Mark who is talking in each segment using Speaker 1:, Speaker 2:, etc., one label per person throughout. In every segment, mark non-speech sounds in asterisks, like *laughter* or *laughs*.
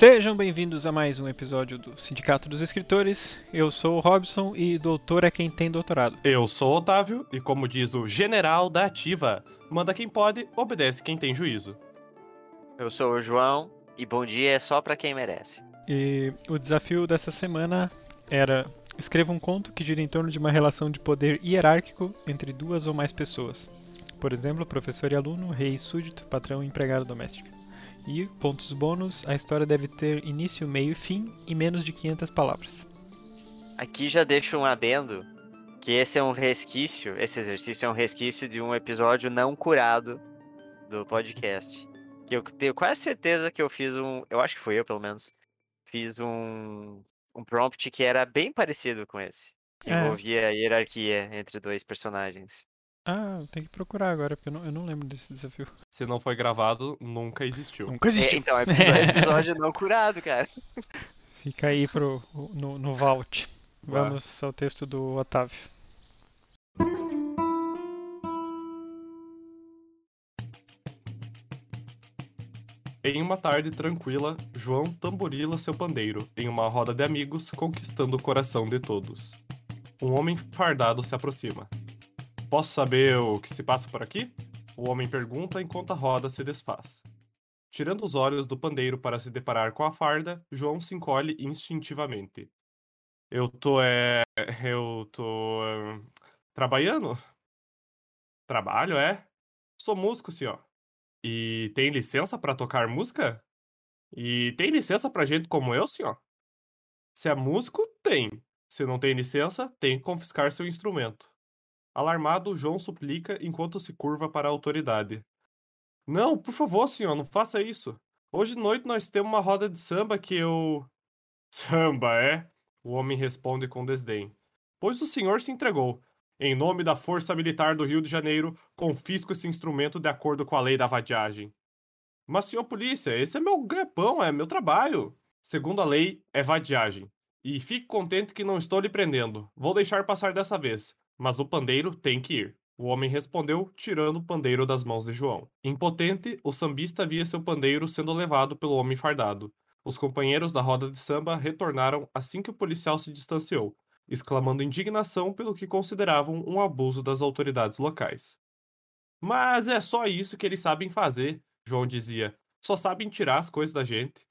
Speaker 1: Sejam bem-vindos a mais um episódio do Sindicato dos Escritores. Eu sou o Robson e doutor é quem tem doutorado.
Speaker 2: Eu sou o Otávio e, como diz o general da ativa, manda quem pode, obedece quem tem juízo.
Speaker 3: Eu sou o João e bom dia é só pra quem merece.
Speaker 1: E o desafio dessa semana era escreva um conto que gira em torno de uma relação de poder hierárquico entre duas ou mais pessoas. Por exemplo, professor e aluno, rei e súdito, patrão e empregado doméstico. E, pontos bônus, a história deve ter início, meio e fim e menos de 500 palavras.
Speaker 3: Aqui já deixo um adendo que esse é um resquício, esse exercício é um resquício de um episódio não curado do podcast. Que eu tenho quase certeza que eu fiz um, eu acho que foi eu pelo menos, fiz um, um prompt que era bem parecido com esse. Que
Speaker 1: É.
Speaker 3: envolvia a hierarquia entre dois personagens.
Speaker 1: Ah, tem que procurar agora, porque eu não, eu não lembro desse desafio.
Speaker 2: Se não foi gravado, nunca existiu.
Speaker 1: Nunca
Speaker 3: É,
Speaker 1: existiu.
Speaker 3: então, é episódio, *laughs* episódio não curado, cara.
Speaker 1: Fica aí pro, no, no vault.
Speaker 2: Tá.
Speaker 1: Vamos ao texto do Otávio.
Speaker 2: Em uma tarde tranquila, João tamborila seu pandeiro em uma roda de amigos, conquistando o coração de todos. Um homem fardado se aproxima. Posso saber o que se passa por aqui? O homem pergunta enquanto a roda se desfaz. Tirando os olhos do pandeiro para se deparar com a farda, João se encolhe instintivamente. Eu tô, é. Eu tô. é, trabalhando? Trabalho, é? Sou músico, senhor. E tem licença pra tocar música? E tem licença pra gente como eu, senhor? Se é músico, tem. Se não tem licença, tem que confiscar seu instrumento. Alarmado, João suplica enquanto se curva para a autoridade. Não, por favor, senhor, não faça isso. Hoje de noite nós temos uma roda de samba que eu. *laughs* Samba, é? O homem responde com desdém. Pois o senhor se entregou. Em nome da Força Militar do Rio de Janeiro, confisco esse instrumento de acordo com a lei da vadiagem. Mas, senhor polícia, esse é meu ganha-pão, é meu trabalho. Segundo a lei, é vadiagem. E fique contente que não estou lhe prendendo. Vou deixar passar dessa vez. Mas o pandeiro tem que ir. O homem respondeu, tirando o pandeiro das mãos de João. Impotente, o sambista via seu pandeiro sendo levado pelo homem fardado. Os companheiros da roda de samba retornaram assim que o policial se distanciou, exclamando indignação pelo que consideravam um abuso das autoridades locais. Mas é só isso que eles sabem fazer, João dizia. Só sabem tirar as coisas da gente.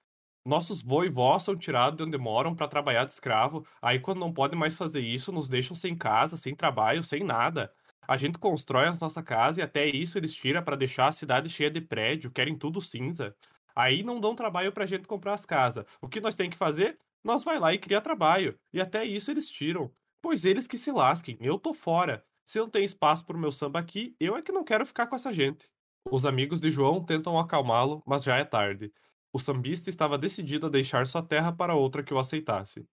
Speaker 2: Nossos vô vó são tirados de onde moram para trabalhar de escravo. Aí, quando não podem mais fazer isso, nos deixam sem casa, sem trabalho, sem nada. A gente constrói a nossa casa e até isso eles tiram para deixar a cidade cheia de prédio, querem tudo cinza. Aí não dão trabalho pra gente comprar as casas. O que nós tem que fazer? Nós vai lá e cria trabalho. E até isso eles tiram. Pois eles que se lasquem, eu tô fora. Se não tem espaço pro meu samba aqui, eu é que não quero ficar com essa gente. Os amigos de João tentam acalmá-lo, mas já é tarde. O sambista estava decidido a deixar sua terra para outra que o aceitasse.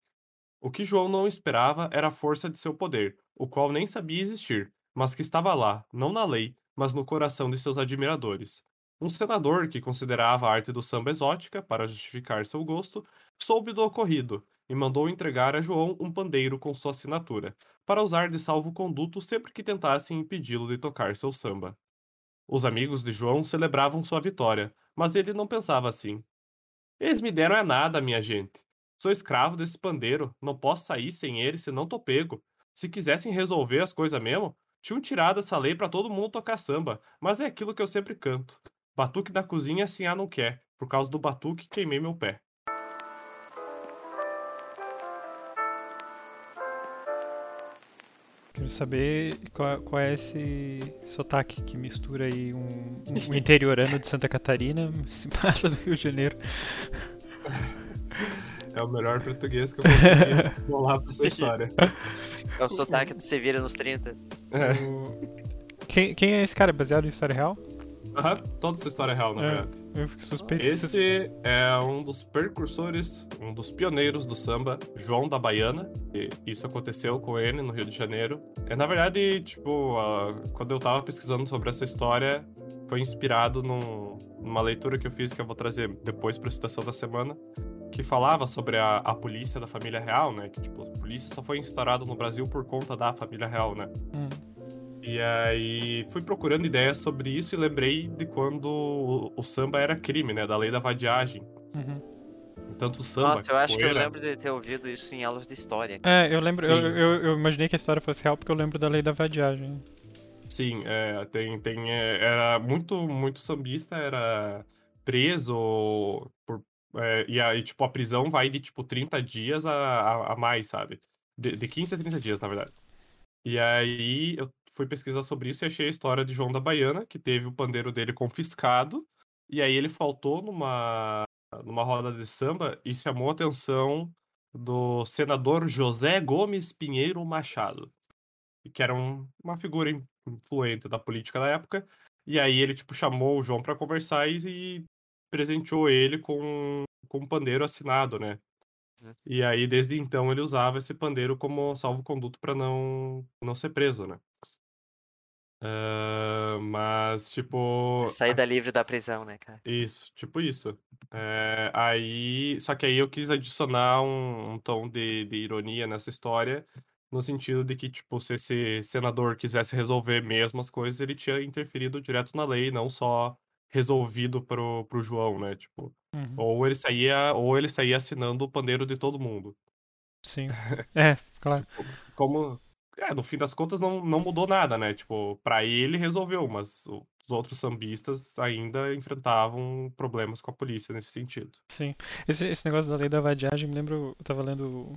Speaker 2: O que João não esperava era a força de seu poder, o qual nem sabia existir, mas que estava lá, não na lei, mas no coração de seus admiradores. Um senador que considerava a arte do samba exótica, para justificar seu gosto, soube do ocorrido e mandou entregar a João um pandeiro com sua assinatura, para usar de salvo-conduto sempre que tentassem impedi-lo de tocar seu samba. Os amigos de João celebravam sua vitória, mas ele não pensava assim. Eles me deram é nada, minha gente. Sou escravo desse pandeiro, não posso sair sem ele senão tô pego. Se quisessem resolver as coisas mesmo, tinham tirado essa lei pra todo mundo tocar samba, mas é aquilo que eu sempre canto. Batuque na cozinha assim ah não quer, por causa do batuque queimei meu pé.
Speaker 1: Quero saber qual, qual é esse sotaque que mistura aí um, um *laughs* interiorano de Santa Catarina, se passa do Rio de Janeiro.
Speaker 2: É o melhor português que eu consegui bolar pra essa história.
Speaker 3: É o sotaque do Se Vira nos 30.
Speaker 2: É.
Speaker 1: Quem, quem é esse cara? Baseado em história real?
Speaker 2: Aham, toda essa história é real, na
Speaker 1: É.
Speaker 2: verdade.
Speaker 1: Eu fico suspeito.
Speaker 2: Esse é um dos precursores, um dos pioneiros do samba, João da Baiana. E isso aconteceu com ele no Rio de Janeiro. É, na verdade, tipo, a- quando eu tava pesquisando sobre essa história, foi inspirado num- numa leitura que eu fiz, que eu vou trazer depois pra citação da semana, que falava sobre a, a polícia da família real, né? Que, tipo, a polícia só foi instaurada no Brasil por conta da família real, né?
Speaker 1: Hum.
Speaker 2: E aí fui procurando ideias sobre isso e lembrei de quando o, o samba era crime, né? Da lei da vadiagem.
Speaker 1: Uhum.
Speaker 2: Tanto samba,
Speaker 3: Nossa, eu acho que eu lembro de ter ouvido isso em aulas de história.
Speaker 1: É, eu lembro, eu, eu, eu imaginei que a história fosse real porque eu lembro da lei da vadiagem.
Speaker 2: Sim, é, tem, tem, é, era muito, muito sambista, era preso por, é, e aí, tipo, a prisão vai de, tipo, 30 dias a, a, a mais, sabe? De, de 15 a 30 dias, na verdade. E aí eu fui pesquisar sobre isso e achei a história de João da Baiana, que teve o pandeiro dele confiscado, e aí ele faltou numa, numa roda de samba e chamou a atenção do senador José Gomes Pinheiro Machado, que era um- uma figura in- influente da política da época. E aí ele, tipo, chamou o João pra conversar e, e presenteou ele com, com um pandeiro assinado, né?
Speaker 3: Uhum.
Speaker 2: E aí, desde então, ele usava esse pandeiro como salvo-conduto pra não, não ser preso, né? Ah, mas, tipo.
Speaker 3: Saída livre da prisão, né, cara?
Speaker 2: Isso, tipo isso. É, aí, só que aí eu quis adicionar um, um tom de, de ironia nessa história, no sentido de que, tipo, se esse senador quisesse resolver mesmo as coisas, ele tinha interferido direto na lei, não só resolvido pro, pro João, né? Tipo,
Speaker 1: Uhum,
Speaker 2: ou ele saía, ou ele saía assinando o pandeiro de todo mundo.
Speaker 1: Sim. *laughs* É, claro.
Speaker 2: Tipo, como. É, no fim das contas não, não mudou nada, né? Tipo, pra ele resolveu, mas os outros sambistas ainda enfrentavam problemas com a polícia nesse sentido.
Speaker 1: Sim. Esse, esse negócio da lei da vadiagem, me lembro, eu tava lendo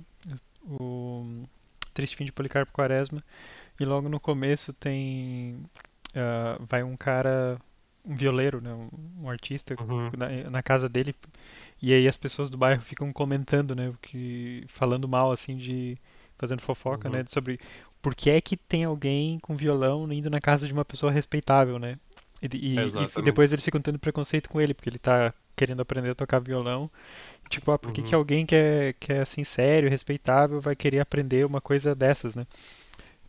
Speaker 1: o, o Triste Fim de Policarpo Quaresma, e logo no começo tem. ah, vai um cara, um violeiro, né? Um, um artista
Speaker 2: Uhum.
Speaker 1: na, na casa dele, e aí as pessoas do bairro ficam comentando, né? Que, falando mal, assim, de. fazendo fofoca,
Speaker 2: Uhum.
Speaker 1: né? Sobre por que é que tem alguém com violão indo na casa de uma pessoa respeitável, né? E, e- e depois eles ficam tendo preconceito com ele, porque ele tá querendo aprender a tocar violão. Tipo, ah, por que, que
Speaker 2: Uhum.
Speaker 1: alguém que é, que é assim, sério, respeitável, vai querer aprender uma coisa dessas, né?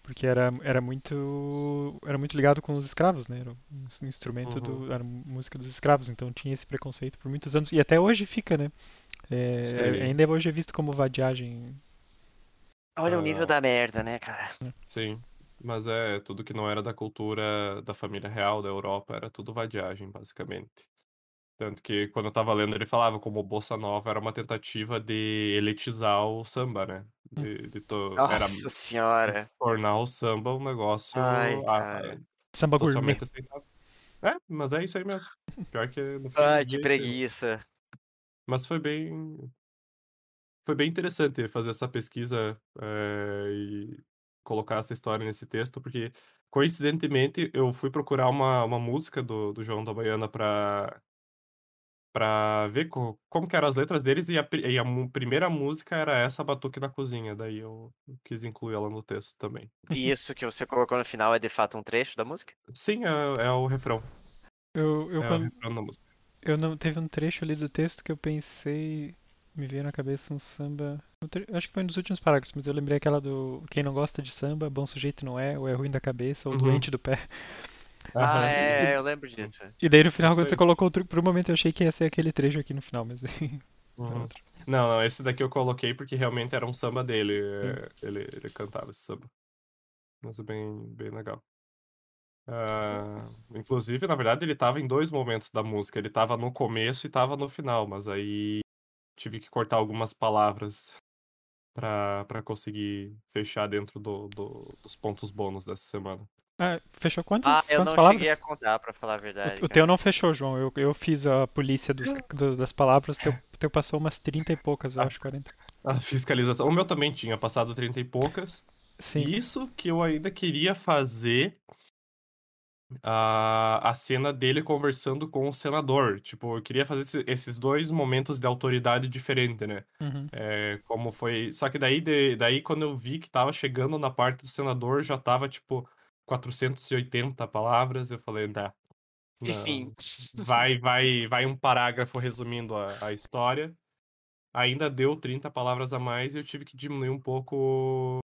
Speaker 1: Porque era, era muito era muito ligado com os escravos, né? Era um ins- instrumento
Speaker 2: Uhum.
Speaker 1: do era música dos escravos, então tinha esse preconceito por muitos anos e até hoje fica, né? É, ainda hoje é visto como vadiagem.
Speaker 3: Olha o nível
Speaker 2: Ah.
Speaker 3: da merda, né, cara?
Speaker 2: Sim. Mas é tudo que não era da cultura da família real da Europa, era tudo vadiagem, basicamente. Tanto que quando eu tava lendo, ele falava como Bossa Nova era uma tentativa de elitizar o samba, né? De, de to- era
Speaker 3: Nossa senhora.
Speaker 2: tornar o samba um negócio
Speaker 3: Ai, cara.
Speaker 1: Samba gourmet.
Speaker 2: aceitável. É, mas é isso aí mesmo. Pior que *laughs*
Speaker 3: Ai, que
Speaker 2: dia é
Speaker 3: preguiça.
Speaker 2: Mas foi bem. Foi bem interessante fazer essa pesquisa eh, e colocar essa história nesse texto, porque coincidentemente eu fui procurar uma, uma música do, do João da Baiana pra, pra ver co- como que eram as letras deles, e a, e a primeira música era essa Batuque na Cozinha, daí eu quis incluir ela no texto também.
Speaker 3: E isso que você colocou no final é de fato um trecho da música?
Speaker 2: Sim, é, é o refrão.
Speaker 1: Eu, eu,
Speaker 2: é o
Speaker 1: quando,
Speaker 2: refrão da música.
Speaker 1: eu não teve um trecho ali do texto que eu pensei, me veio na cabeça um samba. Acho que foi um dos últimos parágrafos, mas eu lembrei aquela do quem não gosta de samba, bom sujeito não é, ou é ruim da cabeça, ou
Speaker 2: Uhum.
Speaker 1: doente do pé.
Speaker 3: Ah,
Speaker 2: Aham,
Speaker 3: é, eu lembro disso.
Speaker 1: E daí no final, quando você colocou o tru- por um momento eu achei que ia ser aquele trecho aqui no final, mas *laughs*
Speaker 2: Uhum.
Speaker 1: outro.
Speaker 2: Não, não, esse daqui eu coloquei porque realmente era um samba dele. é, Ele, ele cantava esse samba. Mas é bem, bem legal. Ah, inclusive, na verdade, ele tava em dois momentos da música. Ele tava no começo e tava no final, mas aí tive que cortar algumas palavras pra, pra conseguir fechar dentro do, do- dos pontos bônus dessa semana.
Speaker 1: Ah, fechou quantas,
Speaker 3: Ah, eu
Speaker 1: quantas
Speaker 3: não
Speaker 1: palavras?
Speaker 3: cheguei a contar, pra falar a verdade.
Speaker 1: O, o teu não fechou, João. Eu, eu fiz a polícia dos- do- das palavras, o teu, teu passou umas 30 e poucas, eu
Speaker 2: Ah.
Speaker 1: acho, 40.
Speaker 2: A fiscalização. O meu também tinha passado 30 e poucas.
Speaker 1: Sim.
Speaker 2: Isso que eu ainda queria fazer a, a cena dele conversando com o senador. Tipo, eu queria fazer esse- esses dois momentos de autoridade diferente, né?
Speaker 1: Uhum.
Speaker 2: É, como foi. Só que daí, de- daí, quando eu vi que tava chegando na parte do senador, já tava, tipo, 480 palavras. Eu falei, tá.
Speaker 3: Enfim.
Speaker 2: Vai, vai, vai um parágrafo resumindo a, a história. Ainda deu 30 palavras a mais e eu tive que diminuir um pouco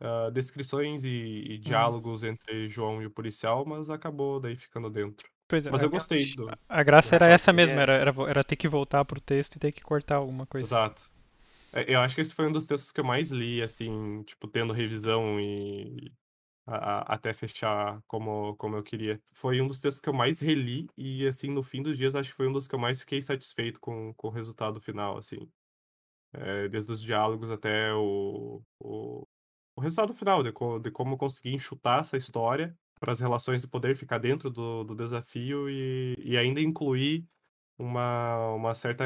Speaker 2: ah, descrições e,
Speaker 1: Uhum.
Speaker 2: e diálogos entre João e o policial, mas acabou daí ficando dentro.
Speaker 1: Pois é,
Speaker 2: Mas
Speaker 1: a,
Speaker 2: eu gostei do.
Speaker 1: a graça era essa mesmo, era, era, era ter que voltar pro texto e ter que cortar alguma coisa.
Speaker 2: Exato. É, Eu acho que esse foi um dos textos que eu mais li, assim, tipo, tendo revisão e a- a- até fechar como, como eu queria. Foi um dos textos que eu mais reli e, assim, no fim dos dias, acho que foi um dos que eu mais fiquei satisfeito com, com o resultado final, assim. É, desde os diálogos até o, o, o resultado final, de, co, de como conseguir enxutar essa história para as relações de poder ficar dentro do, do desafio e, e ainda incluir uma, uma certa.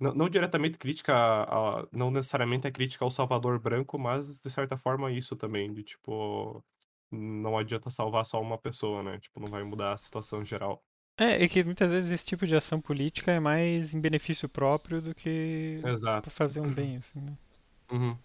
Speaker 2: Não, não diretamente crítica, a, a, não necessariamente a crítica ao Salvador Branco, mas de certa forma isso também, de tipo. Não adianta salvar só uma pessoa, né? Tipo, não vai mudar a situação geral.
Speaker 1: É, é que muitas vezes esse tipo de ação política é mais em benefício próprio do que
Speaker 2: Exato.
Speaker 1: pra fazer um bem, assim, né?
Speaker 2: Uhum.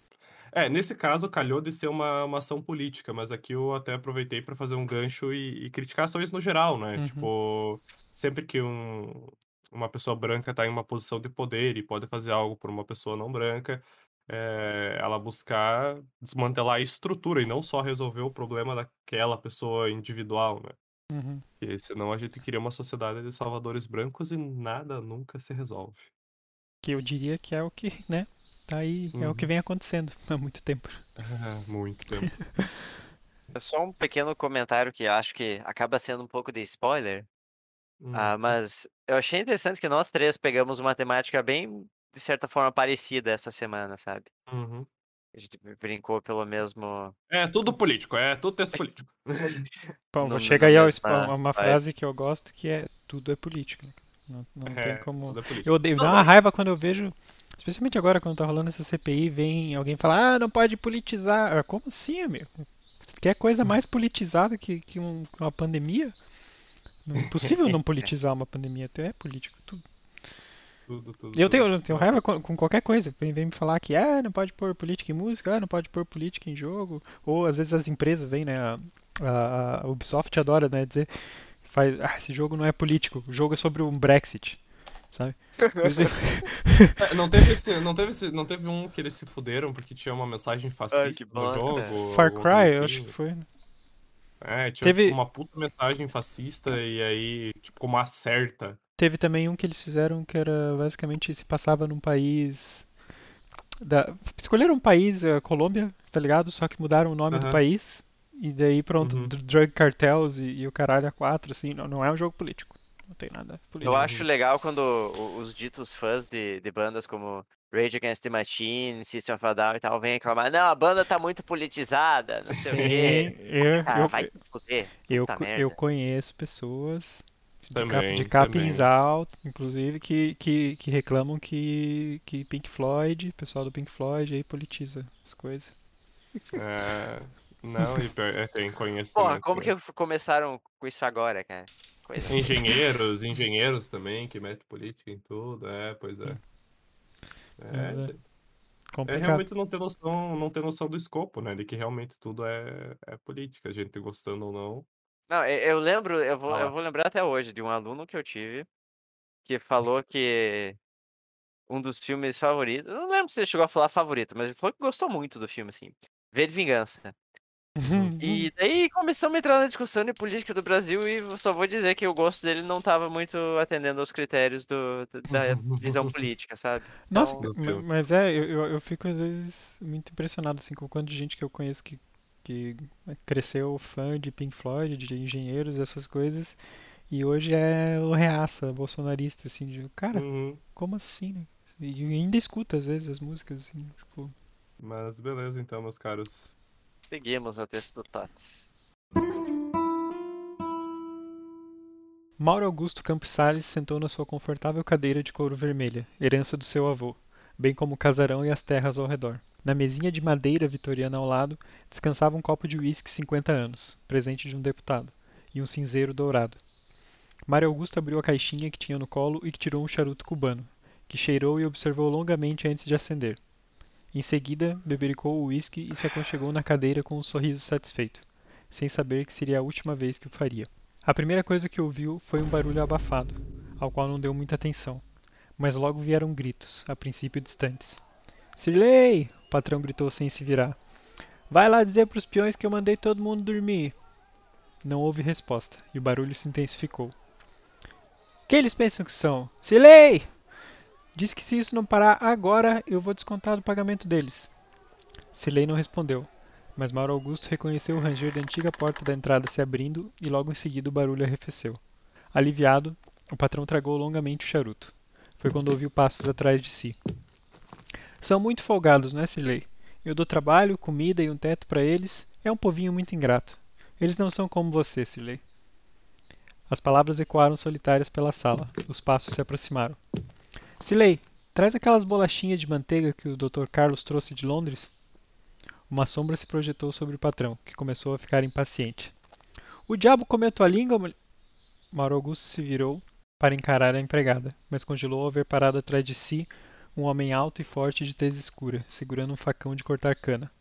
Speaker 2: É, nesse caso, calhou de ser uma, uma ação política, mas aqui eu até aproveitei para fazer um gancho e, e criticar ações no geral, né?
Speaker 1: Uhum.
Speaker 2: Tipo, sempre que um, uma pessoa branca está em uma posição de poder e pode fazer algo por uma pessoa não branca, é, ela buscar desmantelar a estrutura e não só resolver o problema daquela pessoa individual, né?
Speaker 1: Uhum.
Speaker 2: Porque senão a gente cria uma sociedade de salvadores brancos e nada nunca se resolve.
Speaker 1: Que eu diria que é o que, né? Tá aí, é o que
Speaker 2: Uhum.
Speaker 1: vem acontecendo *laughs* há muito tempo.
Speaker 2: Ah, *laughs* muito tempo. *laughs*
Speaker 3: É só um pequeno comentário que acho que acaba sendo um pouco de spoiler. Ah,
Speaker 2: Hum.
Speaker 3: mas eu achei interessante que nós três pegamos uma temática bem, de certa forma, parecida essa semana, sabe?
Speaker 2: Uhum.
Speaker 3: A gente brincou pelo mesmo.
Speaker 2: É tudo político, é tudo texto político.
Speaker 1: Bom,
Speaker 3: No-
Speaker 1: chega
Speaker 3: na
Speaker 1: aí sp- uma
Speaker 3: vibe.
Speaker 1: frase que eu gosto que é tudo é política. né? Não, não tem
Speaker 2: É,
Speaker 1: como.
Speaker 2: tudo é político.
Speaker 1: Eu odeio, dá uma raiva quando eu vejo, especialmente agora quando tá rolando essa CPI, vem alguém falar, ah, não pode politizar. Ah, Como assim, amigo? Quer coisa mais politizada que, que um- que uma pandemia? Não é impossível não politizar uma pandemia, até é político, tudo.
Speaker 2: Tudo, tudo,
Speaker 1: Eu
Speaker 2: tudo.
Speaker 1: tenho, eu tenho raiva com, com qualquer coisa. Vem, vem me falar que ah, não pode pôr política em música, ah, não pode pôr política em jogo. Ou às vezes as empresas vêm, né? A, a- a Ubisoft adora, né? Dizer faz, ah, esse jogo não é político, o jogo é sobre um Brexit, sabe? *laughs*
Speaker 2: É, não teve esse, não teve esse, não teve um que eles se fuderam porque tinha uma mensagem fascista
Speaker 3: que
Speaker 2: no
Speaker 3: bosta.
Speaker 2: jogo.
Speaker 1: Far
Speaker 2: alguma coisa
Speaker 1: Cry, eu
Speaker 2: assim.
Speaker 1: acho que foi. né?
Speaker 2: É, tinha
Speaker 1: Teve-
Speaker 2: tipo, uma puta mensagem fascista e aí, tipo, como acerta.
Speaker 1: Teve também um que eles fizeram que era basicamente se passava num país. Da... Escolheram um país, a Colômbia, tá ligado? Só que mudaram o nome do
Speaker 2: Aham.
Speaker 1: país. E daí pronto,
Speaker 2: Uhum.
Speaker 1: dr- drug cartels e, e o caralho a quatro, assim, não, não é um jogo político. Não tem nada político.
Speaker 3: Eu acho legal quando os ditos fãs de, de bandas como Rage Against the Machine, System of a Down e tal, vêm reclamar, não, a banda tá muito politizada, não sei o quê.
Speaker 1: Eu,
Speaker 3: Ah,
Speaker 1: eu,
Speaker 3: vai fuder.
Speaker 1: eu,
Speaker 3: puta
Speaker 1: co-
Speaker 3: merda.
Speaker 1: eu conheço pessoas de, cap,
Speaker 2: Também,
Speaker 1: de inclusive, que, que, que reclamam que, que Pink Floyd, o pessoal do Pink Floyd aí politiza as coisas.
Speaker 2: É, não, e é, tem,
Speaker 3: Porra,
Speaker 2: também.
Speaker 3: como que começaram com isso agora, cara? Coisa.
Speaker 2: Engenheiros, engenheiros também, que metem política em tudo, é, pois é. É,
Speaker 1: É,
Speaker 2: é realmente não ter noção, não ter noção do escopo, né? De que realmente tudo é, é política, a gente gostando ou não.
Speaker 3: Não, eu, lembro, eu vou,
Speaker 2: Ah
Speaker 3: eu vou lembrar até hoje de um aluno que eu tive que falou que um dos filmes favoritos, eu não lembro se ele chegou a falar favorito, mas ele falou que gostou muito do filme, assim. V de Vingança. E daí começamos a entrar na discussão de política do Brasil e só vou dizer que o gosto dele não estava muito atendendo aos critérios do, da *laughs* visão política, sabe?
Speaker 1: Nossa,
Speaker 3: Então,
Speaker 2: filme.
Speaker 1: mas é, eu, eu, eu fico às vezes muito impressionado assim, com o quanto de gente que eu conheço que, que cresceu fã de Pink Floyd, de engenheiros, essas coisas, e hoje é o reaça bolsonarista, assim, de cara,
Speaker 2: Uhum.
Speaker 1: como assim, né? E ainda escuta às vezes as músicas, assim, tipo.
Speaker 2: Mas beleza, então, meus caros.
Speaker 3: Seguimos no texto do Tots.
Speaker 1: Mauro Augusto Campos Salles sentou na sua confortável cadeira de couro vermelha, herança do seu avô, bem como o casarão e as terras ao redor. Na mesinha de madeira vitoriana ao lado, descansava um copo de uísque 50 anos, presente de um deputado, e um cinzeiro dourado. Mário Augusto abriu a caixinha que tinha no colo e que tirou um charuto cubano, que cheirou e observou longamente antes de acender. Em seguida, bebericou o uísque e se aconchegou na cadeira com um sorriso satisfeito, sem saber que seria a última vez que o faria. A primeira coisa que ouviu foi um barulho abafado, ao qual não deu muita atenção. Mas logo vieram gritos, a princípio distantes. Sirley! O patrão gritou sem se virar. Vai lá dizer pros peões que eu mandei todo mundo dormir. Não houve resposta, e o barulho se intensificou. Que eles pensam que são? Sirley! Diz que se isso não parar agora, eu vou descontar do pagamento deles. Sirley não respondeu, mas Mauro Augusto reconheceu o ranger da antiga porta da entrada se abrindo e logo em seguida o barulho arrefeceu. Aliviado, o patrão tragou longamente o charuto. Foi quando ouviu passos atrás de si. São muito folgados, não é, Silei? Eu dou trabalho, comida e um teto para eles. É um povinho muito ingrato. Eles não são como você, Silei. As palavras ecoaram solitárias pela sala. Os passos se aproximaram. Silei, traz aquelas bolachinhas de manteiga que o Dr. Carlos trouxe de Londres. Uma sombra se projetou sobre o patrão, que começou a ficar impaciente. O diabo comeu tua língua, mulher? Mauro Augusto se virou para encarar a empregada, mas congelou ao ver parado atrás de si um homem alto e forte de tez escura, segurando um facão de cortar cana.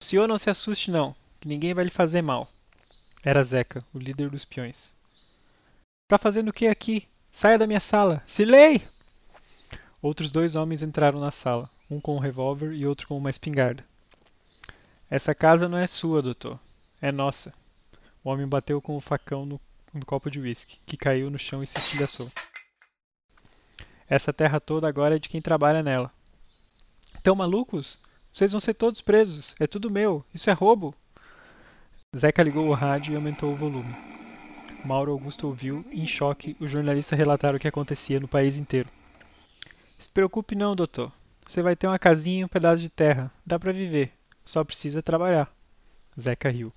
Speaker 1: O senhor não se assuste não, que ninguém vai lhe fazer mal. Era Zeca, o líder dos peões. Tá fazendo o que aqui? Saia da minha sala! Silei! Outros dois homens entraram na sala, um com um revólver e outro com uma espingarda. Essa casa não é sua, doutor. É nossa. O homem bateu com o facão no, no copo de uísque, que caiu no chão e se estilhaçou. Essa terra toda agora é de quem trabalha nela. Tão malucos? Vocês vão ser todos presos. É tudo meu. Isso é roubo. Zeca ligou o rádio e aumentou o volume. Mauro Augusto ouviu, em choque, o jornalista relatar o que acontecia no país inteiro. Preocupe não, doutor. Você vai ter uma casinha e um pedaço de terra. Dá para viver. Só precisa trabalhar. Zeca riu.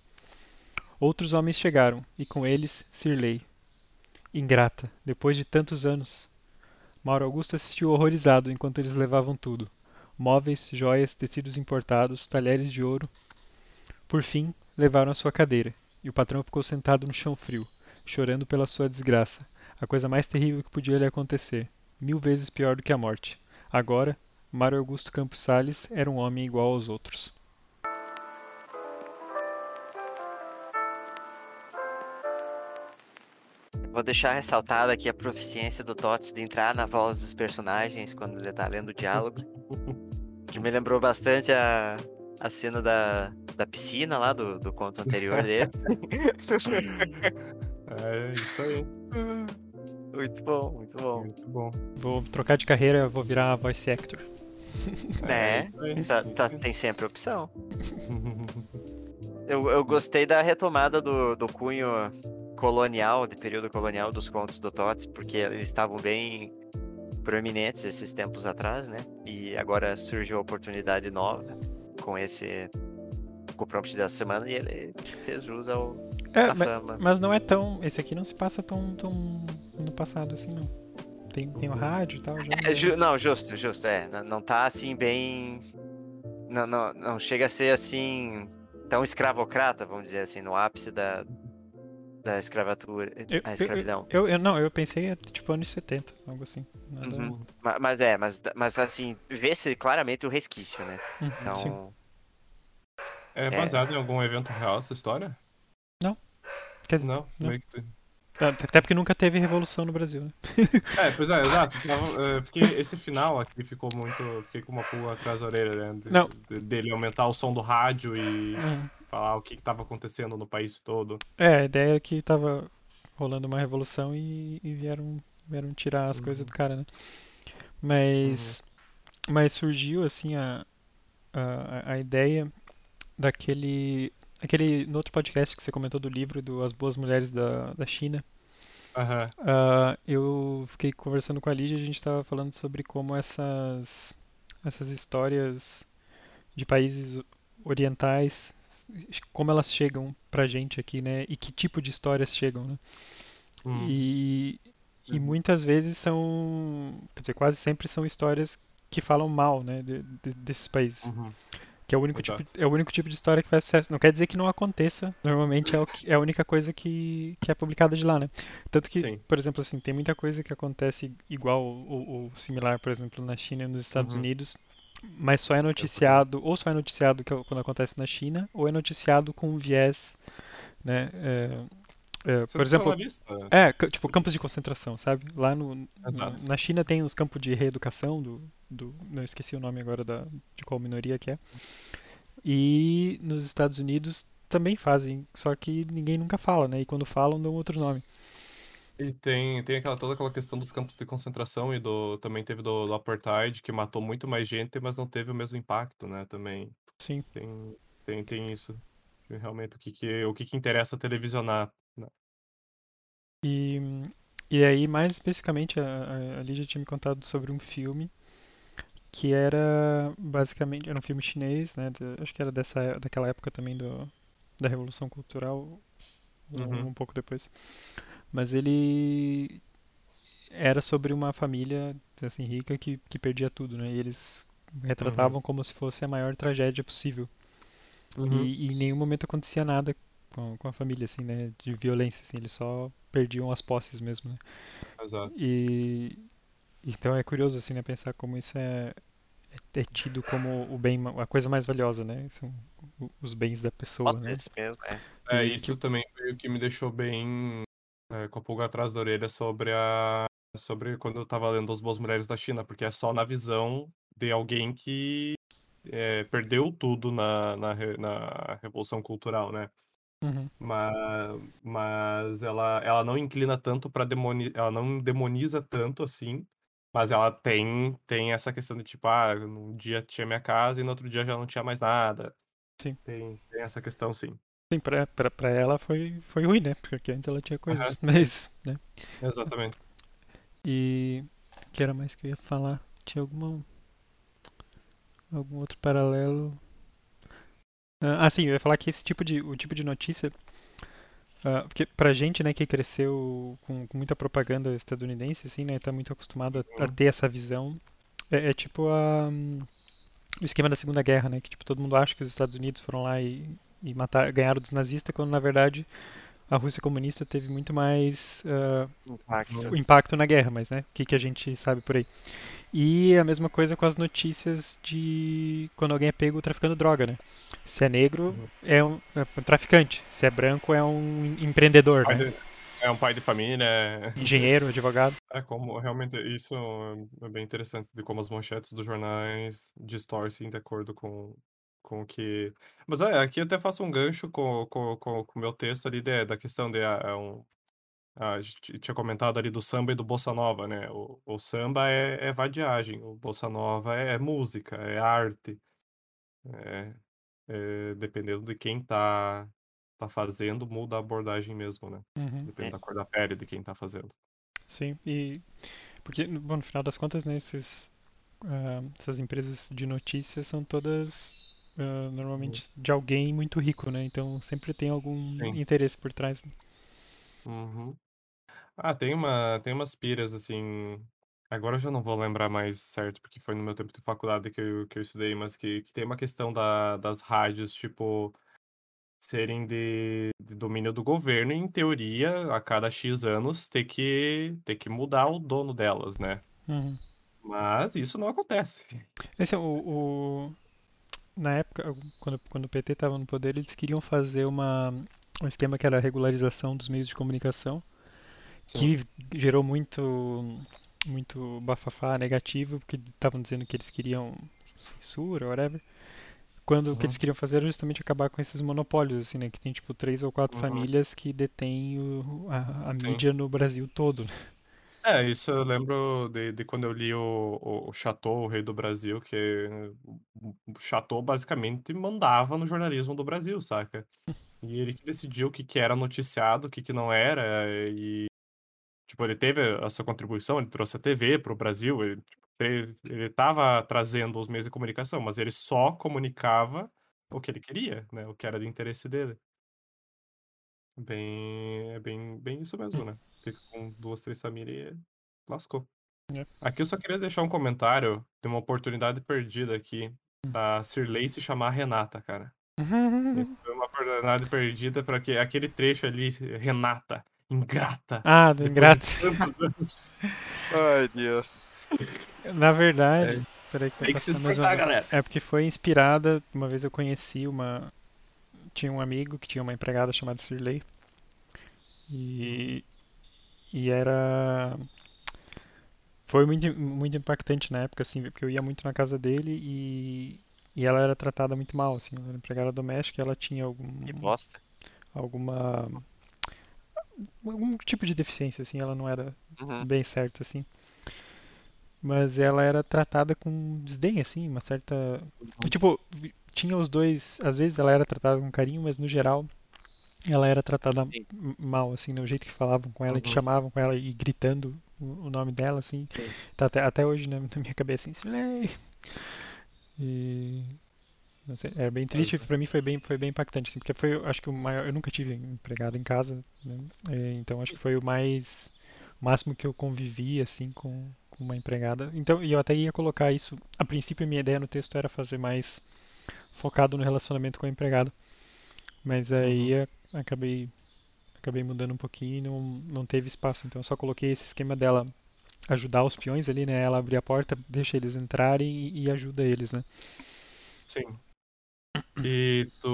Speaker 1: Outros homens chegaram, e com eles Sirlei. Ingrata, depois de tantos anos. Mauro Augusto assistiu horrorizado enquanto eles levavam tudo: móveis, joias, tecidos importados, talheres de ouro. Por fim, levaram a sua cadeira, e o patrão ficou sentado no chão frio, chorando pela sua desgraça, a coisa mais terrível que podia lhe acontecer, mil vezes pior do que a morte. Agora, Mário Augusto Campos Sales era um homem igual aos outros.
Speaker 3: Vou deixar ressaltada aqui a proficiência do Tots de entrar na voz dos personagens quando ele tá lendo o diálogo. *laughs* que me lembrou bastante a, a cena da, da piscina lá do, do conto anterior dele. *laughs*
Speaker 2: É isso aí. *laughs*
Speaker 3: muito bom, muito bom.
Speaker 2: Muito bom.
Speaker 1: Vou trocar de carreira, vou virar voice actor. *laughs*
Speaker 3: É,
Speaker 2: aí.
Speaker 3: tá- tá- tem sempre opção. *laughs* Eu, eu gostei da retomada do, do cunho colonial, de período colonial dos contos do Tots, porque eles estavam bem proeminentes esses tempos atrás, né? E agora surgiu a oportunidade nova com esse com o prompt da semana e ele fez jus ao,
Speaker 1: É,
Speaker 3: à
Speaker 1: ma-
Speaker 3: fama.
Speaker 1: mas não é tão. Esse aqui não se passa tão, tão no passado assim, não. Tem, tem o rádio e tal. Já
Speaker 3: É, ju- não, justo, justo, é. Não, não tá assim bem. Não, não, não chega a ser assim. tão escravocrata, vamos dizer assim, no ápice da, da escravatura.
Speaker 1: Eu-
Speaker 3: a
Speaker 1: eu-
Speaker 3: escravidão.
Speaker 1: Eu, eu não, eu pensei é, tipo anos 70, algo assim. Nada-
Speaker 3: Uhum. Ma- Mas, é, mas, mas assim, vê-se claramente o resquício, né?
Speaker 1: Uhum,
Speaker 3: Então.
Speaker 1: sim.
Speaker 2: É baseado em algum evento real essa história?
Speaker 1: Quer dizer,
Speaker 2: Não,
Speaker 1: não.
Speaker 2: meio que.
Speaker 1: Até porque nunca teve revolução no Brasil, né? *laughs*
Speaker 2: É, pois é, exato. É, fiquei, esse final aqui ficou muito. Fiquei com uma pulga atrás da orelha, né? de-
Speaker 1: Não.
Speaker 2: de- dele aumentar o som do rádio e
Speaker 1: Uhum.
Speaker 2: falar o que estava acontecendo no país todo.
Speaker 1: É, a ideia é que tava rolando uma revolução e, e vieram, vieram tirar as coisas
Speaker 2: Uhum.
Speaker 1: do cara, né? Mas, mas surgiu assim a, a, a ideia daquele, aquele no outro podcast que você comentou do livro do As Boas Mulheres da, da China.
Speaker 2: Aham.
Speaker 1: Ah, eu fiquei conversando com a Lídia e a gente estava falando sobre como essas, essas histórias de países orientais, como elas chegam pra gente aqui, né? E que tipo de histórias chegam, né?
Speaker 2: Hum.
Speaker 1: E, e
Speaker 2: Uhum.
Speaker 1: muitas vezes são, quer dizer, quase sempre são histórias que falam mal, né, de- de- desses países.
Speaker 2: Uhum.
Speaker 1: Que é o único tipo,
Speaker 2: Exato.
Speaker 1: é o único tipo de história que faz sucesso. Não quer dizer que não aconteça. Normalmente é, o que- é a única coisa que, que é publicada de lá, né? Tanto que,
Speaker 2: Sim.
Speaker 1: por exemplo, assim, tem muita coisa que acontece igual ou, ou similar, por exemplo, na China e nos Estados
Speaker 2: Uhum.
Speaker 1: Unidos, mas só é noticiado, ou só é noticiado é quando acontece na China, ou é noticiado com um viés, né? é, é, por exemplo, é, tipo campos de concentração, sabe? Lá no,
Speaker 2: Exato.
Speaker 1: na China tem os campos de reeducação do, do, não esqueci o nome agora da, de qual minoria que é. E nos Estados Unidos também fazem, só que ninguém nunca fala, né? E quando falam dão outro nome.
Speaker 2: E tem, tem aquela, toda aquela questão dos campos de concentração e do também teve do, do apartheid, que matou muito mais gente, mas não teve o mesmo impacto, né? Também
Speaker 1: Sim.
Speaker 2: tem, tem, tem isso. Realmente, o que, que, o que, que interessa televisionar.
Speaker 1: E, e aí, mais especificamente, a, a- a Lídia tinha me contado sobre um filme que era basicamente era um filme chinês, né? de- acho que era dessa daquela época também do da Revolução Cultural, um,
Speaker 2: Uhum.
Speaker 1: um pouco depois. Mas ele era sobre uma família assim rica que, que perdia tudo, né? E eles retratavam como se fosse a maior tragédia possível.
Speaker 2: Uhum.
Speaker 1: E, e em nenhum momento acontecia nada com, com a família, assim, né? De violência, assim. Eles só perdiam as posses mesmo, né?
Speaker 2: Exato.
Speaker 1: E então é curioso, assim, né? Pensar como isso é, é, é tido como o bem, a coisa mais valiosa, né? São os bens da pessoa, né?
Speaker 3: Pode ser mesmo, é.
Speaker 2: É, isso também foi o que me deixou bem é, com a pulga atrás da orelha sobre a sobre quando eu tava lendo As Boas Mulheres da China, porque é só na visão de alguém que é, perdeu tudo na, na, na Revolução Cultural, né?
Speaker 1: Uhum,
Speaker 2: Mas, mas ela, ela não inclina tanto para demoni... ela não demoniza tanto assim, mas ela tem tem essa questão de tipo, ah, num dia tinha minha casa e no outro dia já não tinha mais nada.
Speaker 1: sim.
Speaker 2: Tem, tem essa questão, sim.
Speaker 1: Sim, pra, pra, pra ela foi, foi ruim, né? Porque antes ela tinha coisas,
Speaker 2: Aham.
Speaker 1: mas, né?
Speaker 2: Exatamente.
Speaker 1: E o que era mais que eu ia falar? Tinha alguma, algum outro paralelo? Ah, sim, eu ia falar que esse tipo de, o tipo de notícia, ah, porque pra gente, né, que cresceu com, com muita propaganda estadunidense, assim, né, tá muito acostumado a, a
Speaker 2: Uhum.
Speaker 1: ter essa visão, é, é tipo a, hum, o esquema da Segunda Guerra, né, que tipo todo mundo acha que os Estados Unidos foram lá e, e matar, ganharam dos nazistas, quando na verdade a Rússia comunista teve muito mais ah,
Speaker 3: Impacto.
Speaker 1: impacto na guerra, mas né, o que, que a gente sabe por aí. E a mesma coisa com as notícias de quando alguém é pego traficando droga, né? Se é negro, é um, é um traficante. Se é branco, é um empreendedor,
Speaker 2: Pai
Speaker 1: né?
Speaker 2: de- É um pai de família, é...
Speaker 1: Engenheiro, advogado.
Speaker 2: é como realmente isso é bem interessante de como as manchetes dos jornais distorcem de acordo com, com o que. Mas é, aqui eu até faço um gancho com, com, com, com o meu texto ali de- da questão de ah, é um, a gente tinha comentado ali do samba e do bossa nova, né? O, o samba é, é vadiagem, o bossa nova é, é música, é arte. É, é, dependendo de quem tá, tá fazendo, muda a abordagem mesmo, né?
Speaker 1: Uhum,
Speaker 2: Depende
Speaker 3: É.
Speaker 2: da cor da pele de quem tá fazendo.
Speaker 1: sim. E porque, bom, no final das contas, né, esses, ah, essas empresas de notícias são todas ah, normalmente de alguém muito rico, né? Então sempre tem algum
Speaker 2: Sim.
Speaker 1: interesse por trás. né?
Speaker 2: Uhum. Ah, tem uma, tem umas piras, assim. Agora eu já não vou lembrar mais certo, porque foi no meu tempo de faculdade que eu, que eu estudei, mas que, que tem uma questão da, das rádios, tipo, serem de, de domínio do governo e, em teoria, a cada X anos, ter que, ter que mudar o dono delas, né?
Speaker 1: Uhum.
Speaker 2: Mas isso não acontece.
Speaker 1: Esse é o, o- na época, quando, quando o PT estava no poder, eles queriam fazer uma, um esquema que era a regularização dos meios de comunicação,
Speaker 2: Sim.
Speaker 1: que gerou muito, muito bafafá negativo, porque estavam dizendo que eles queriam censura, whatever. Quando o que eles
Speaker 2: Uhum.
Speaker 1: queriam fazer era justamente acabar com esses monopólios, assim, né? Que tem tipo três ou quatro
Speaker 2: Uhum.
Speaker 1: famílias que detêm o- a, a mídia no Brasil todo. né?
Speaker 2: É, isso eu lembro de, de quando eu li o, o, o Chateau, o Rei do Brasil, que o o Chateau basicamente mandava no jornalismo do Brasil, saca? E ele que decidiu o que, que era noticiado, o que, que não era, e, tipo, ele teve a sua contribuição, ele trouxe a TV pro Brasil, ele, tipo, ele tava trazendo os meios de comunicação, mas ele só comunicava o que ele queria, né? O que era de interesse dele. Bem, é bem, bem isso mesmo, né? Fica com duas, três famílias e lascou.
Speaker 1: É.
Speaker 2: Aqui eu só queria deixar um comentário de uma oportunidade perdida aqui da Cirlei se chamar Renata, cara. Isso *laughs* foi uma oportunidade perdida para que aquele trecho ali, Renata, ingrata,
Speaker 1: Ah, do ingrato.
Speaker 2: de. *laughs*
Speaker 3: Ai, Deus.
Speaker 1: Na verdade, peraí que
Speaker 2: Tem que se
Speaker 1: passar mais uma
Speaker 2: espantar, galera.
Speaker 1: É porque foi inspirada. Uma vez eu conheci uma. Tinha um amigo que tinha uma empregada chamada Sirley. E. E era. Foi muito, muito impactante na época, assim, porque eu ia muito na casa dele e. E ela era tratada muito mal, assim. Ela era empregada doméstica e ela tinha algum,
Speaker 3: Que bosta.
Speaker 1: alguma. Algum tipo de deficiência, assim. Ela não era
Speaker 3: Uhum.
Speaker 1: bem certa, assim. Mas ela era tratada com desdém, assim, uma certa. Tipo, vi- tinha os dois. Às vezes ela era tratada com carinho, mas no geral ela era tratada
Speaker 3: Sim.
Speaker 1: mal, assim, no jeito que falavam com ela, e que
Speaker 2: Uhum.
Speaker 1: chamavam com ela e gritando o, o nome dela, assim.
Speaker 2: Sim.
Speaker 1: Tá até, até hoje na, na minha cabeça, assim, Silei. E. Não sei, era bem triste,
Speaker 2: é.
Speaker 1: pra mim foi bem, foi bem impactante, assim, porque foi, acho que o maior, eu nunca tive empregado em casa, né? É, então acho que foi o mais, o máximo que eu convivi, assim, com, com uma empregada. Então, e eu até ia colocar isso, a princípio a minha ideia no texto era fazer mais focado no relacionamento com a empregada, mas aí a- acabei, acabei mudando um pouquinho e não, não teve espaço, então eu só coloquei esse esquema dela ajudar os peões ali, né? Ela abrir a porta, deixa eles entrarem e, e ajuda eles, né?
Speaker 2: Sim. E tu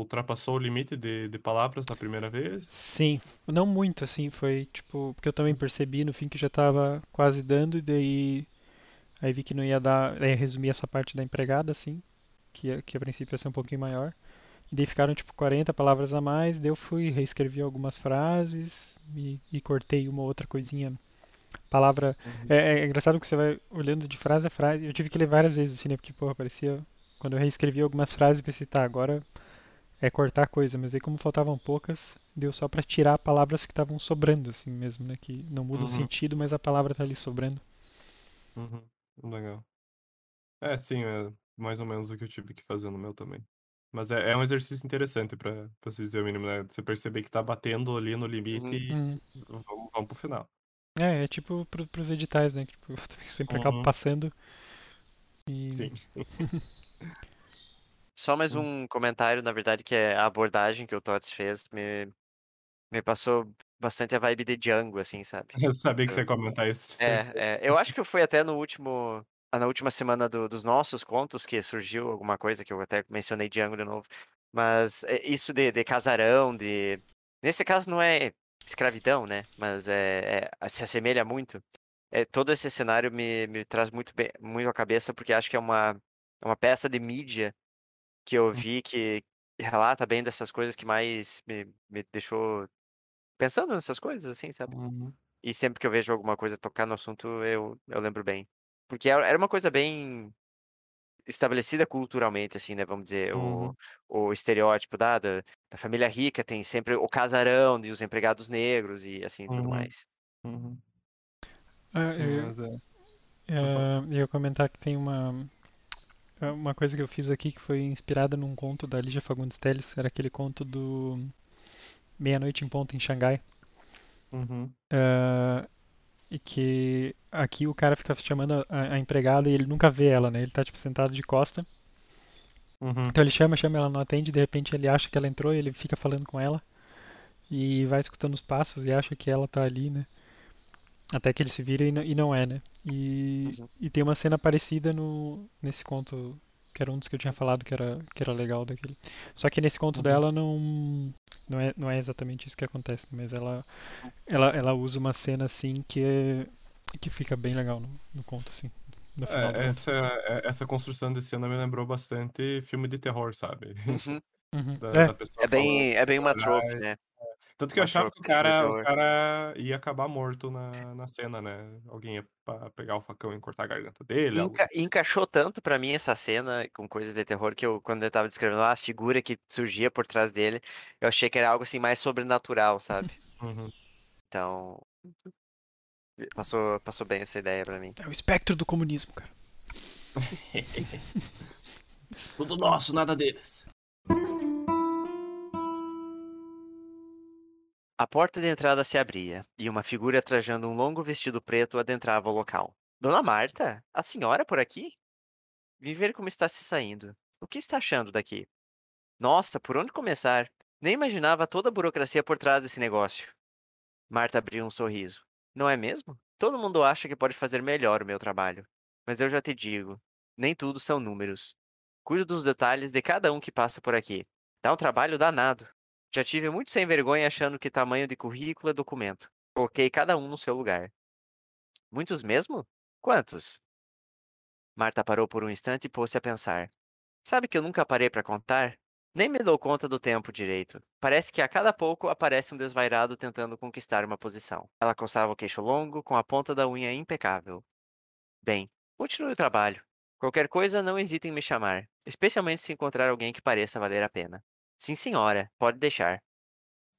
Speaker 2: ultrapassou o limite de, de palavras na primeira vez?
Speaker 1: Sim, não muito, assim, foi tipo, porque eu também percebi no fim que já tava quase dando, e daí aí vi que não ia dar, aí resumi essa parte da empregada, assim, que, que a princípio ia ser um pouquinho maior, e daí ficaram tipo 40 palavras a mais, daí eu fui, reescrevi algumas frases e, e cortei uma outra coisinha, palavra,
Speaker 2: Uhum.
Speaker 1: é, é engraçado que você vai olhando de frase a frase, eu tive que ler várias vezes, assim, né, porque, porra, parecia, quando eu reescrevi algumas frases, pensei, tá, agora é cortar coisa, mas aí como faltavam poucas, deu só pra tirar palavras que estavam sobrando, assim mesmo, né? Que não muda o
Speaker 2: Uhum.
Speaker 1: sentido, mas a palavra tá ali sobrando.
Speaker 2: Uhum. Legal. É, sim, é mais ou menos o que eu tive que fazer no meu também. Mas é, é um exercício interessante pra, pra se dizer o mínimo, né? Você perceber que tá batendo ali no limite e
Speaker 1: Hum.
Speaker 2: vamos, vamos pro final.
Speaker 1: É, é tipo pro, pros editais, né? Que tipo, *laughs* eu sempre acabo
Speaker 2: Uhum.
Speaker 1: passando. E.
Speaker 2: Sim. *laughs*
Speaker 3: Só mais
Speaker 2: Hum.
Speaker 3: um comentário, na verdade, que é a abordagem que o Tots fez me, me passou bastante a vibe de Django, assim, sabe? *laughs*
Speaker 2: Eu sabia que
Speaker 3: Eu-
Speaker 2: você ia comentar isso.
Speaker 3: É, é, eu acho que foi até no último, na última semana do- dos nossos contos que surgiu alguma coisa que eu até mencionei Django de novo. Mas é, isso de, de casarão, de. Nesse caso não é escravidão, né? Mas é, é- se assemelha muito. É, todo esse cenário me, me traz muito, bem, muito à cabeça, porque acho que é uma, uma peça de mídia que eu vi que relata bem dessas coisas que mais me, me deixou pensando nessas coisas, assim, sabe?
Speaker 2: Uhum.
Speaker 3: E sempre que eu vejo alguma coisa tocar no assunto, eu, eu lembro bem. Porque era uma coisa bem estabelecida culturalmente, assim, né? Vamos dizer,
Speaker 2: Uhum.
Speaker 3: o, o estereótipo da, da, da família rica tem sempre o casarão e os empregados negros e assim tudo
Speaker 2: Uhum.
Speaker 3: mais.
Speaker 2: Uhum.
Speaker 1: Ah, eu,
Speaker 2: Mas é.
Speaker 1: é, eu ia comentar que tem uma. É Uma coisa que eu fiz aqui que foi inspirada num conto da Lígia Fagundes Telles, era aquele conto do Meia-Noite em Ponto em Xangai.
Speaker 2: Uhum.
Speaker 1: Ah, e que aqui o cara fica chamando a, a empregada e ele nunca vê ela, né? Ele tá tipo sentado de costa.
Speaker 2: Uhum.
Speaker 1: Então ele chama, chama, ela não atende, de repente ele acha que ela entrou e ele fica falando com ela. E vai escutando os passos e acha que ela tá ali, né? Até que ele se vira e não, e não é, né? E,
Speaker 3: Uhum.
Speaker 1: e tem uma cena parecida no, nesse conto, que era um dos que eu tinha falado que era, que era legal daquele. Só que nesse conto
Speaker 2: Uhum.
Speaker 1: dela não, não, é, não é exatamente isso que acontece, mas ela, ela, ela usa uma cena assim que, é, que fica bem legal no, no conto, assim. No final
Speaker 2: É,
Speaker 1: conto.
Speaker 2: essa, é- essa construção de cena me lembrou bastante filme de terror, sabe?
Speaker 3: Uhum. *laughs*
Speaker 1: Uhum.
Speaker 2: Da,
Speaker 1: É,
Speaker 3: É bem, é bem uma trope, né?
Speaker 2: Tanto que eu achava que o cara, o
Speaker 3: terror.
Speaker 2: cara ia acabar morto na, na cena, né? Alguém ia pegar o facão e cortar a garganta dele. algo
Speaker 3: Enca- encaixou tanto pra mim essa cena com coisas de terror que eu, quando eu tava descrevendo lá, a figura que surgia por trás dele, eu achei que era algo assim mais sobrenatural, sabe? *laughs*
Speaker 2: Uhum.
Speaker 3: Então, passou, passou bem essa ideia pra mim.
Speaker 1: é o espectro do comunismo, cara. *laughs*
Speaker 2: Tudo nosso, nada deles. *laughs*
Speaker 3: A porta de entrada se abria e uma figura trajando um longo vestido preto adentrava o local. Dona Marta, a senhora por aqui? Vim ver como está se saindo. O que está achando daqui? Nossa, por onde começar? Nem imaginava toda a burocracia por trás desse negócio. Marta abriu um sorriso. Não é mesmo? Todo mundo acha que pode fazer melhor o meu trabalho. Mas eu já te digo, nem tudo são números. Cuido dos detalhes de cada um que passa por aqui. Dá um trabalho danado. Já tive muito sem vergonha achando que tamanho de currículo é documento. Coloquei cada um no seu lugar. Muitos mesmo? Quantos? Marta parou por um instante e pôs-se a pensar. Sabe que eu nunca parei para contar? Nem me dou conta do tempo direito. Parece que a cada pouco aparece um desvairado tentando conquistar uma posição. Ela coçava o queixo longo, com a ponta da unha impecável. Bem, continue o trabalho. Qualquer coisa, não hesite em me chamar, especialmente se encontrar alguém que pareça valer a pena. Sim, senhora, pode deixar.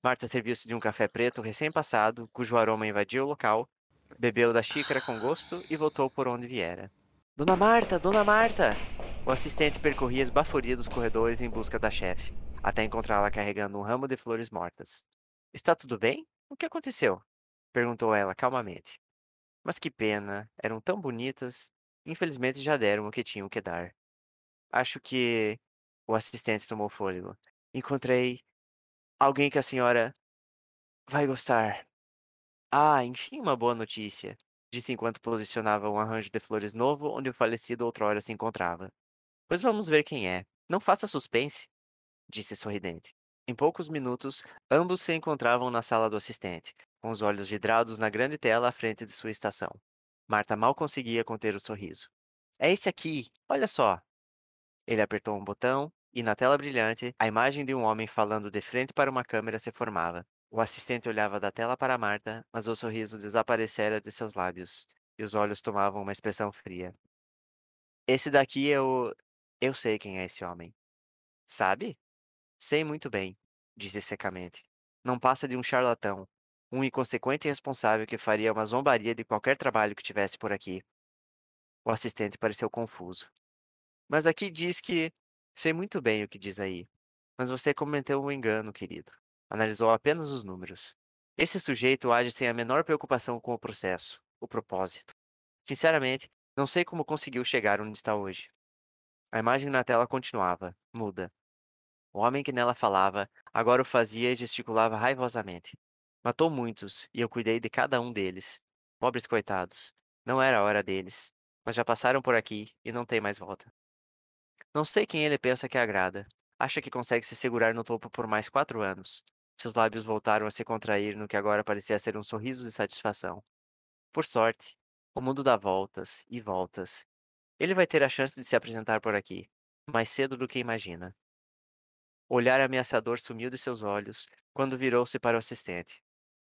Speaker 3: Marta serviu-se de um café preto recém-passado, cujo aroma invadia o local, Bebeu da xícara com gosto e voltou por onde viera. Dona Marta, Dona Marta! O assistente percorria esbaforidos corredores em busca da chefe, até encontrá-la carregando um ramo de flores mortas. Está tudo bem? O que aconteceu? perguntou ela calmamente. Mas que pena, eram tão bonitas. Infelizmente já deram o que tinham que dar. Acho que. O assistente tomou fôlego. Encontrei alguém que a senhora vai gostar. Ah, enfim, uma boa notícia, disse enquanto posicionava um arranjo de flores novo onde o falecido outrora se encontrava. Pois vamos ver quem é. Não faça suspense, disse sorridente. Em poucos minutos, ambos se encontravam na sala do assistente, com os olhos vidrados na grande tela à frente de sua estação. Marta mal conseguia conter o sorriso. É esse aqui, olha só. Ele apertou um botão e, na tela brilhante, a imagem de um homem falando de frente para uma câmera se formava. O assistente olhava da tela para Marta, mas o sorriso desaparecera de seus lábios, e os olhos tomavam uma expressão fria. Esse daqui é o. Eu sei quem é esse homem. Sabe? Sei muito bem, disse secamente. Não passa de um charlatão, um inconsequente irresponsável que faria uma zombaria de qualquer trabalho que tivesse por aqui. O assistente pareceu confuso. Mas aqui diz que. Sei muito bem o que diz aí. Mas você cometeu um engano, querido. Analisou apenas os números. Esse sujeito age sem a menor preocupação com o processo, o propósito. Sinceramente, não sei como conseguiu chegar onde está hoje. A imagem na tela continuava, muda. O homem que nela falava agora o fazia e gesticulava raivosamente. Matou muitos, e eu cuidei de cada um deles. Pobres coitados. Não era a hora deles. Mas já passaram por aqui e não tem mais volta. Não sei quem ele pensa que agrada. Acha que consegue se segurar no topo por mais quatro anos. Seus lábios voltaram a se contrair no que agora parecia ser um sorriso de satisfação. Por sorte, o mundo dá voltas e voltas. Ele vai ter a chance de se apresentar por aqui, mais cedo do que imagina. O olhar ameaçador sumiu de seus olhos quando virou-se para o assistente.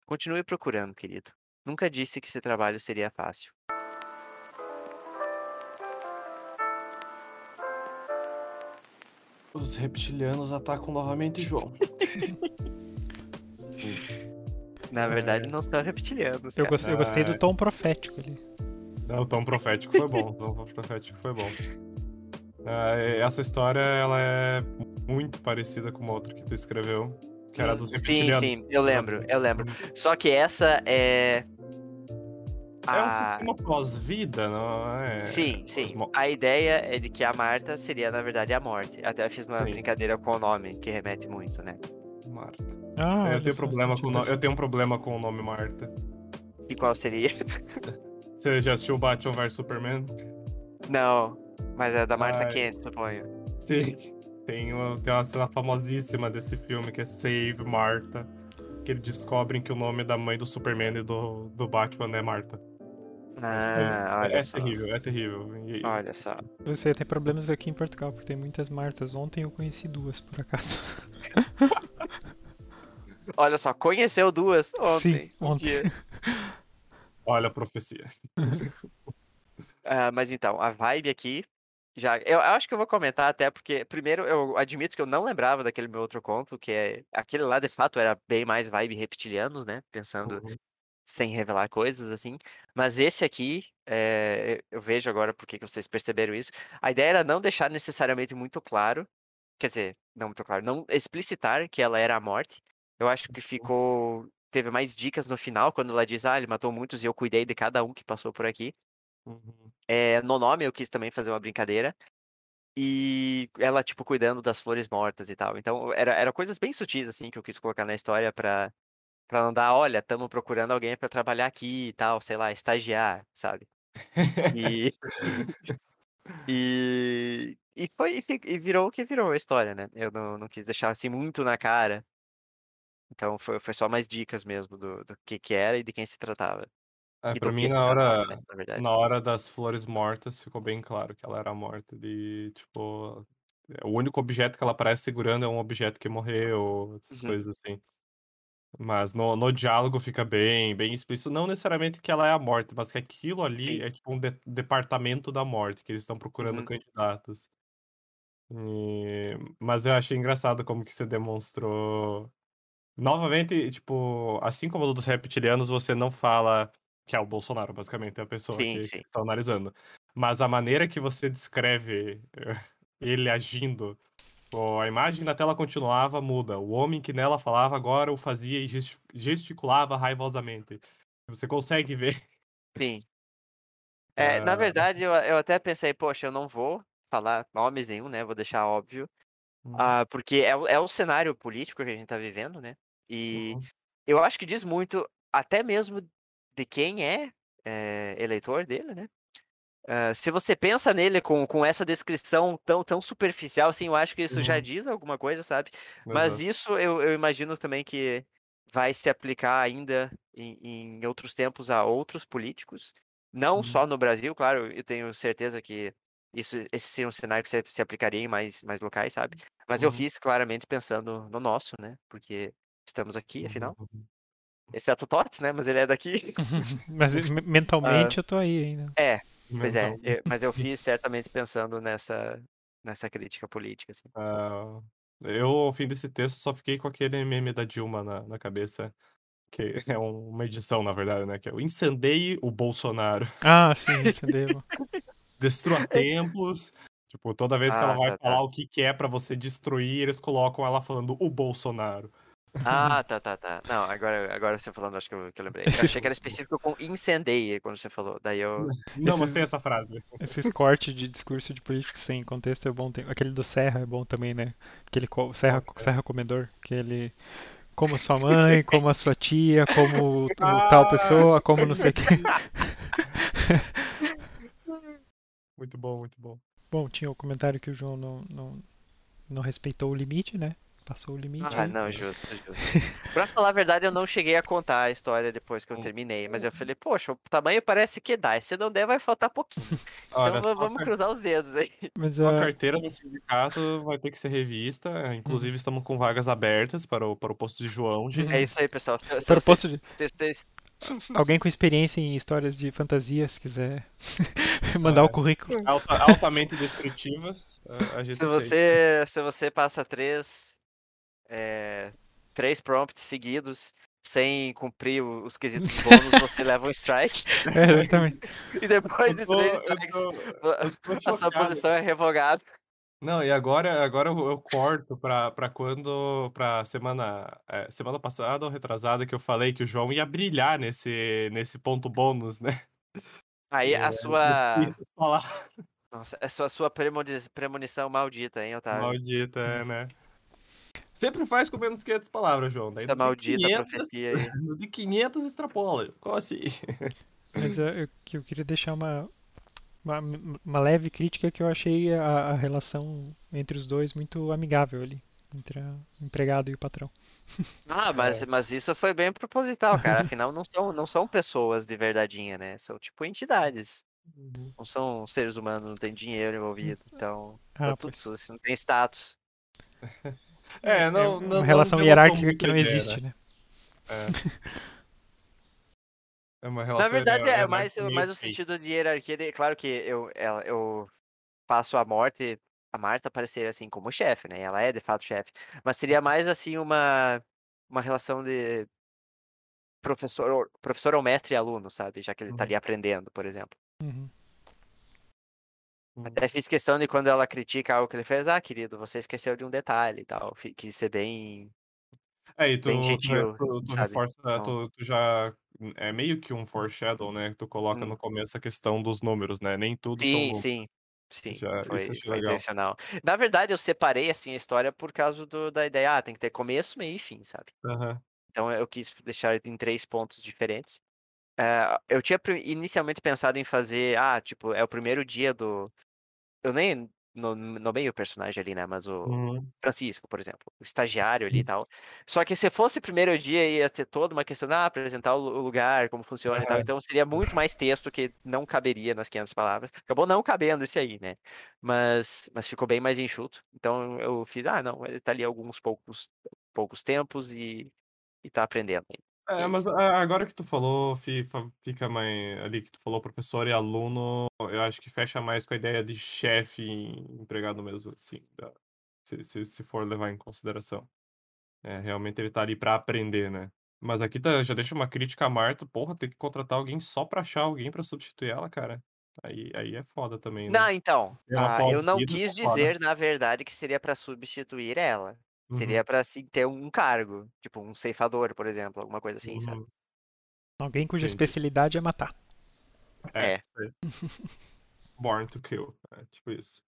Speaker 3: Continue procurando, querido. Nunca disse que esse trabalho seria fácil.
Speaker 2: Os reptilianos atacam novamente João. *laughs*
Speaker 3: Na verdade, não são reptilianos.
Speaker 1: Eu, gostei, eu gostei do tom profético ali.
Speaker 2: Não, o tom profético foi bom. O tom profético foi bom. Ah, essa história, ela é muito parecida com uma outra que tu escreveu, que era dos
Speaker 3: Sim,
Speaker 2: reptilianos.
Speaker 3: sim, eu lembro, eu lembro. Só que essa é.
Speaker 2: É um
Speaker 3: a-
Speaker 2: sistema pós-vida, não é?
Speaker 3: Sim, sim. A ideia é de que a Marta seria, na verdade, a morte. Até eu fiz uma
Speaker 2: Sim.
Speaker 3: brincadeira com o nome, que remete muito, né?
Speaker 2: Marta.
Speaker 1: Ah,
Speaker 2: eu,
Speaker 1: olha
Speaker 2: tenho problema com o no- eu tenho um problema com o nome Marta.
Speaker 3: E qual seria? *laughs*
Speaker 2: Você já assistiu Batman vs Superman?
Speaker 3: Não, mas é da Marta. Kent, suponho.
Speaker 2: Sim. Tem uma, tem uma cena famosíssima desse filme que é Save Marta. Que eles descobrem que o nome da mãe do Superman e do, do Batman é Marta.
Speaker 3: Ah,
Speaker 2: é,
Speaker 3: olha
Speaker 2: é
Speaker 3: só.
Speaker 2: terrível, é terrível. E-
Speaker 3: Olha só.
Speaker 1: Você tem problemas aqui em Portugal, porque tem muitas Martas. Ontem eu conheci duas, por acaso. *laughs*
Speaker 3: Olha só, conheceu duas ontem.
Speaker 1: Sim, ontem.
Speaker 3: dia.
Speaker 2: Olha a profecia. *laughs*
Speaker 3: Ah, mas então, a vibe aqui. Já, eu acho que eu vou comentar até porque, primeiro, eu admito que eu não lembrava daquele meu outro conto, que é. Aquele lá de fato era bem mais vibe reptilianos, né? Pensando
Speaker 2: Uhum.
Speaker 3: Sem revelar coisas, assim. Mas esse aqui, é, eu vejo agora porque que vocês perceberam isso. A ideia era não deixar necessariamente muito claro, quer dizer, não muito claro, não explicitar que ela era a morte. Eu acho que ficou. Teve mais dicas no final, quando ela diz, ah, ele matou muitos e eu cuidei de cada um que passou por aqui.
Speaker 2: Uhum.
Speaker 3: É, no nome eu quis também fazer uma brincadeira. E ela, tipo, cuidando das flores mortas e tal. Então, era, era coisas bem sutis, assim, que eu quis colocar na história pra, pra não dar, olha, estamos procurando alguém pra trabalhar aqui e tal, sei lá, estagiar, sabe? E. *laughs* e. E foi, e virou o que virou a história, né? Eu não, não quis deixar assim muito na cara. Então foi, foi só mais dicas mesmo do, do que que era e de quem se tratava.
Speaker 2: É, pra mim, na
Speaker 3: tratava,
Speaker 2: hora,
Speaker 3: né, na
Speaker 2: hora das flores mortas, ficou bem claro que ela era morta. De, tipo, o único objeto que ela parece segurando é um objeto que morreu, essas
Speaker 3: Uhum.
Speaker 2: coisas assim. Mas no, no diálogo fica bem, bem explícito. Não necessariamente que ela é a morte, mas que aquilo ali
Speaker 3: Sim.
Speaker 2: é tipo um de- departamento da morte, que eles estão procurando
Speaker 3: Uhum.
Speaker 2: candidatos. E- Mas eu achei engraçado como que você demonstrou. Novamente, tipo, assim como o dos reptilianos, você não fala que é o Bolsonaro, basicamente, é a pessoa
Speaker 3: Sim,
Speaker 2: que está analisando. Mas a maneira que você descreve eh, ele agindo, a imagem na tela continuava, muda. O homem que nela falava agora o fazia e gesti- gesticulava raivosamente. Você consegue ver.
Speaker 3: Sim. *laughs* É, na verdade, eu, eu até pensei, poxa, eu não vou falar nomes nenhum, né? Vou deixar óbvio.
Speaker 2: Hum,
Speaker 3: Ah, porque é, o- é o cenário político que a gente tá vivendo, né? E
Speaker 2: uhum,
Speaker 3: eu acho que diz muito, até mesmo de quem é, é, eleitor dele, né? Ah, se você pensa nele com, com essa descrição tão, tão superficial, assim, eu acho que isso já
Speaker 2: uhum,
Speaker 3: diz alguma coisa, sabe? Mas
Speaker 2: exato.
Speaker 3: isso eu, eu imagino também que vai se aplicar ainda em, em outros tempos a outros políticos, não
Speaker 2: Uhum,
Speaker 3: só no Brasil, claro, eu tenho certeza que isso, esse seria um cenário que se, se aplicaria em mais, mais locais, sabe? Mas eu
Speaker 2: uhum,
Speaker 3: fiz claramente pensando no nosso, né? Porque estamos aqui,
Speaker 2: uhum,
Speaker 3: afinal.
Speaker 2: uhum.
Speaker 3: Exceto o Tots, né? Mas ele é daqui. *laughs*
Speaker 1: Mas *laughs* me- mentalmente eu tô aí ainda.
Speaker 3: é, pois é, eu- mas eu *laughs* fiz certamente pensando nessa, nessa crítica política, assim.
Speaker 2: Ah, eu, ao fim desse texto, só fiquei com aquele meme da Dilma na, na cabeça, que *laughs* é um- uma edição, na verdade, né? Que é o incendeie o Bolsonaro,
Speaker 1: Ah, sim, *laughs* incendeio.
Speaker 2: destrua templos. Tipo, toda vez que ela
Speaker 3: Ah,
Speaker 2: vai
Speaker 3: tá,
Speaker 2: falar
Speaker 3: tá.
Speaker 2: o que, que é pra você destruir, eles colocam ela falando o Bolsonaro.
Speaker 3: Ah, tá, tá, tá. Não, agora, agora você falando, acho que eu, que eu lembrei. Eu achei que era específico com incendeie quando você falou. Daí eu.
Speaker 2: Não, mas tem essa frase.
Speaker 1: esses cortes de discurso de político sem contexto é bom. Tem, aquele do Serra é bom também, né? Aquele co- Serra? Serra Comedor, que ele. Como a sua mãe, como a sua tia, como o, o tal
Speaker 2: Ah,
Speaker 1: pessoa, como não sei o que.
Speaker 2: sim. *laughs* Muito bom, muito bom.
Speaker 1: Bom, tinha o comentário que o João não, não, não respeitou o limite, né? Passou o limite
Speaker 3: Ah,
Speaker 1: aí.
Speaker 3: não, justo, justo. Pra falar a verdade, eu não cheguei a contar a história depois que eu
Speaker 2: Hum.
Speaker 3: terminei, mas eu falei, poxa, o tamanho parece que dá, e se não der, vai faltar pouquinho. *laughs*
Speaker 2: Olha,
Speaker 3: Então
Speaker 2: só
Speaker 3: va-
Speaker 2: a
Speaker 3: vamos
Speaker 2: car-
Speaker 3: cruzar os dedos aí.
Speaker 1: Mas
Speaker 2: só a
Speaker 1: a.
Speaker 2: carteira do sindicato vai ter que ser revista. Inclusive, estamos com vagas abertas para o, para o posto de João, gente.
Speaker 3: É isso aí, pessoal. Se, se
Speaker 1: Para o posto de.
Speaker 3: vocês- *laughs*
Speaker 1: Alguém com experiência em histórias de fantasia, se quiser *laughs* mandar o
Speaker 2: É.
Speaker 1: currículo.
Speaker 2: Alta- altamente descritivas, a, a gente
Speaker 3: se
Speaker 2: aceita.
Speaker 3: você, se você passa três, é, três prompts seguidos sem cumprir o- os quesitos bônus, você *laughs* leva um strike.
Speaker 1: É, exatamente. *laughs*
Speaker 3: E depois
Speaker 2: Eu
Speaker 3: de
Speaker 2: tô,
Speaker 3: três
Speaker 2: eu
Speaker 3: strikes,
Speaker 2: tô, eu tô
Speaker 3: a sua posição é revogada.
Speaker 2: Não, e agora, agora eu, corto pra, pra quando. Pra semana. é, semana passada ou retrasada que eu falei que o João ia brilhar nesse, nesse ponto bônus, né?
Speaker 3: Aí a
Speaker 2: É,
Speaker 3: sua.
Speaker 2: preciso falar.
Speaker 3: Nossa, é sua, sua premoni- premonição maldita, hein, Otávio?
Speaker 2: Maldita, é, né? Sempre faz com menos 500 palavras, João. Daí
Speaker 3: Essa maldita
Speaker 2: 500,
Speaker 3: profecia aí. *laughs*
Speaker 2: de 500 extrapola. Como assim?
Speaker 1: Mas eu, eu, que eu queria deixar uma, uma, uma leve crítica que eu achei a, a relação entre os dois muito amigável ali. Entre o empregado e o patrão. *laughs*
Speaker 3: Ah, mas,
Speaker 2: É.
Speaker 3: mas isso foi bem proposital, cara. Afinal, não são, não são pessoas de verdadeinha, né? São tipo entidades. Não são seres humanos, não tem dinheiro envolvido. Então, tá
Speaker 1: Ah,
Speaker 3: tudo
Speaker 1: pois.
Speaker 3: sujo, não tem status. *laughs*
Speaker 2: É, não,
Speaker 1: uma
Speaker 2: não, não
Speaker 1: relação
Speaker 2: denotou
Speaker 1: hierárquica que não
Speaker 2: ideia,
Speaker 1: existe,
Speaker 2: né?
Speaker 1: né?
Speaker 2: É. É uma
Speaker 3: Na
Speaker 2: relação
Speaker 3: verdade, é mais,
Speaker 2: meio
Speaker 3: mais o sentido de hierarquia. De, claro que eu, ela, eu passo a morte, a Marta aparecer assim como chefe, né? Ela é de fato chefe. Mas seria mais assim uma, uma relação de professor, ou- professor ou mestre e aluno, sabe? Já que ele tá
Speaker 2: Uhum.
Speaker 3: ali aprendendo, por exemplo.
Speaker 1: Uhum.
Speaker 2: Uhum.
Speaker 3: Até fiz questão de quando ela critica algo que ele fez, ah, querido, você esqueceu de um detalhe e tal. Quis ser bem,
Speaker 2: É, e
Speaker 3: bem
Speaker 2: tu, tu,
Speaker 3: gentil,
Speaker 2: tu, tu reforça,
Speaker 3: Então,
Speaker 2: tu, tu já. É meio que um foreshadow, né? Que tu coloca
Speaker 3: hum,
Speaker 2: no começo a questão dos números, né? Nem tudo são
Speaker 3: sim,
Speaker 2: números.
Speaker 3: sim, sim,
Speaker 2: Já,
Speaker 3: foi, foi intencional. Na verdade, eu separei assim a história por causa do, da ideia, ah, tem que ter começo, meio e fim, sabe?
Speaker 2: Aham.
Speaker 3: Então eu quis deixar em três pontos diferentes. Eh, eu tinha inicialmente pensado em fazer, ah, tipo, é o primeiro dia do. Eu nem no, nomeei o personagem ali, né? Mas o
Speaker 2: Uhum.
Speaker 3: Francisco, por exemplo, o estagiário ali e tal. Só que se fosse primeiro dia, ia ter toda uma questão, ah, apresentar o lu- o lugar, como funciona e tal. Então seria muito mais texto que não caberia nas 500 palavras. Acabou não cabendo isso aí, né? Mas, mas ficou bem mais enxuto. Então eu fiz, ah, não, ele tá ali alguns poucos, poucos tempos e, e tá aprendendo. ainda.
Speaker 2: É,
Speaker 3: é
Speaker 2: mas agora que tu falou, fi- fa- fica mais ali que tu falou professor e aluno, eu acho que fecha mais com a ideia de chefe e empregado mesmo, assim, se, se, se for levar em consideração. É, realmente ele tá ali pra aprender, né? Mas aqui tá, já deixa uma crítica a Marta. Porra, tem que contratar alguém só pra achar alguém pra substituir ela, cara. Aí, aí é foda também, né?
Speaker 3: Não, então, ah, eu não
Speaker 2: pós-vida,
Speaker 3: quis dizer, na verdade, que seria pra substituir ela.
Speaker 2: Uhum,
Speaker 3: Seria pra assim, ter um cargo, tipo um ceifador, por exemplo, alguma coisa assim, sabe?
Speaker 2: uhum.
Speaker 1: Alguém cuja
Speaker 2: Entendi.
Speaker 1: especialidade é matar.
Speaker 2: É.
Speaker 3: É. *laughs*
Speaker 2: Born to kill. É, tipo isso.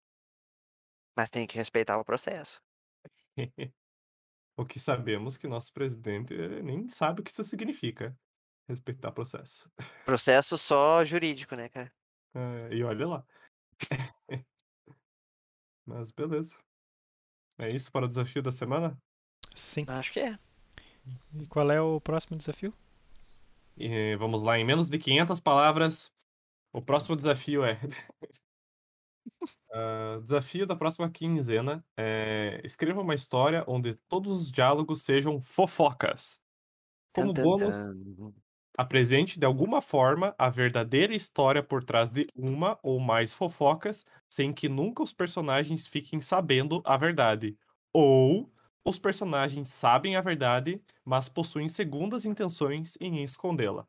Speaker 3: Mas tem que respeitar o processo. *laughs*
Speaker 2: O que sabemos que nosso presidente nem sabe o que isso significa. Respeitar processo.
Speaker 3: Processo só jurídico, né, cara?
Speaker 2: É, e olha lá. *laughs* Mas beleza. É isso para o desafio da semana?
Speaker 1: Sim.
Speaker 3: Acho que é.
Speaker 1: E qual é o próximo desafio?
Speaker 2: E vamos lá, em menos de 500 palavras. O próximo desafio é. *laughs* Ah, desafio da próxima quinzena é escreva uma história onde todos os diálogos sejam fofocas. Como bônus. Apresente de alguma forma a verdadeira história por trás de uma ou mais fofocas, sem que nunca os personagens fiquem sabendo a verdade. Ou os personagens sabem a verdade, mas possuem segundas intenções em escondê-la.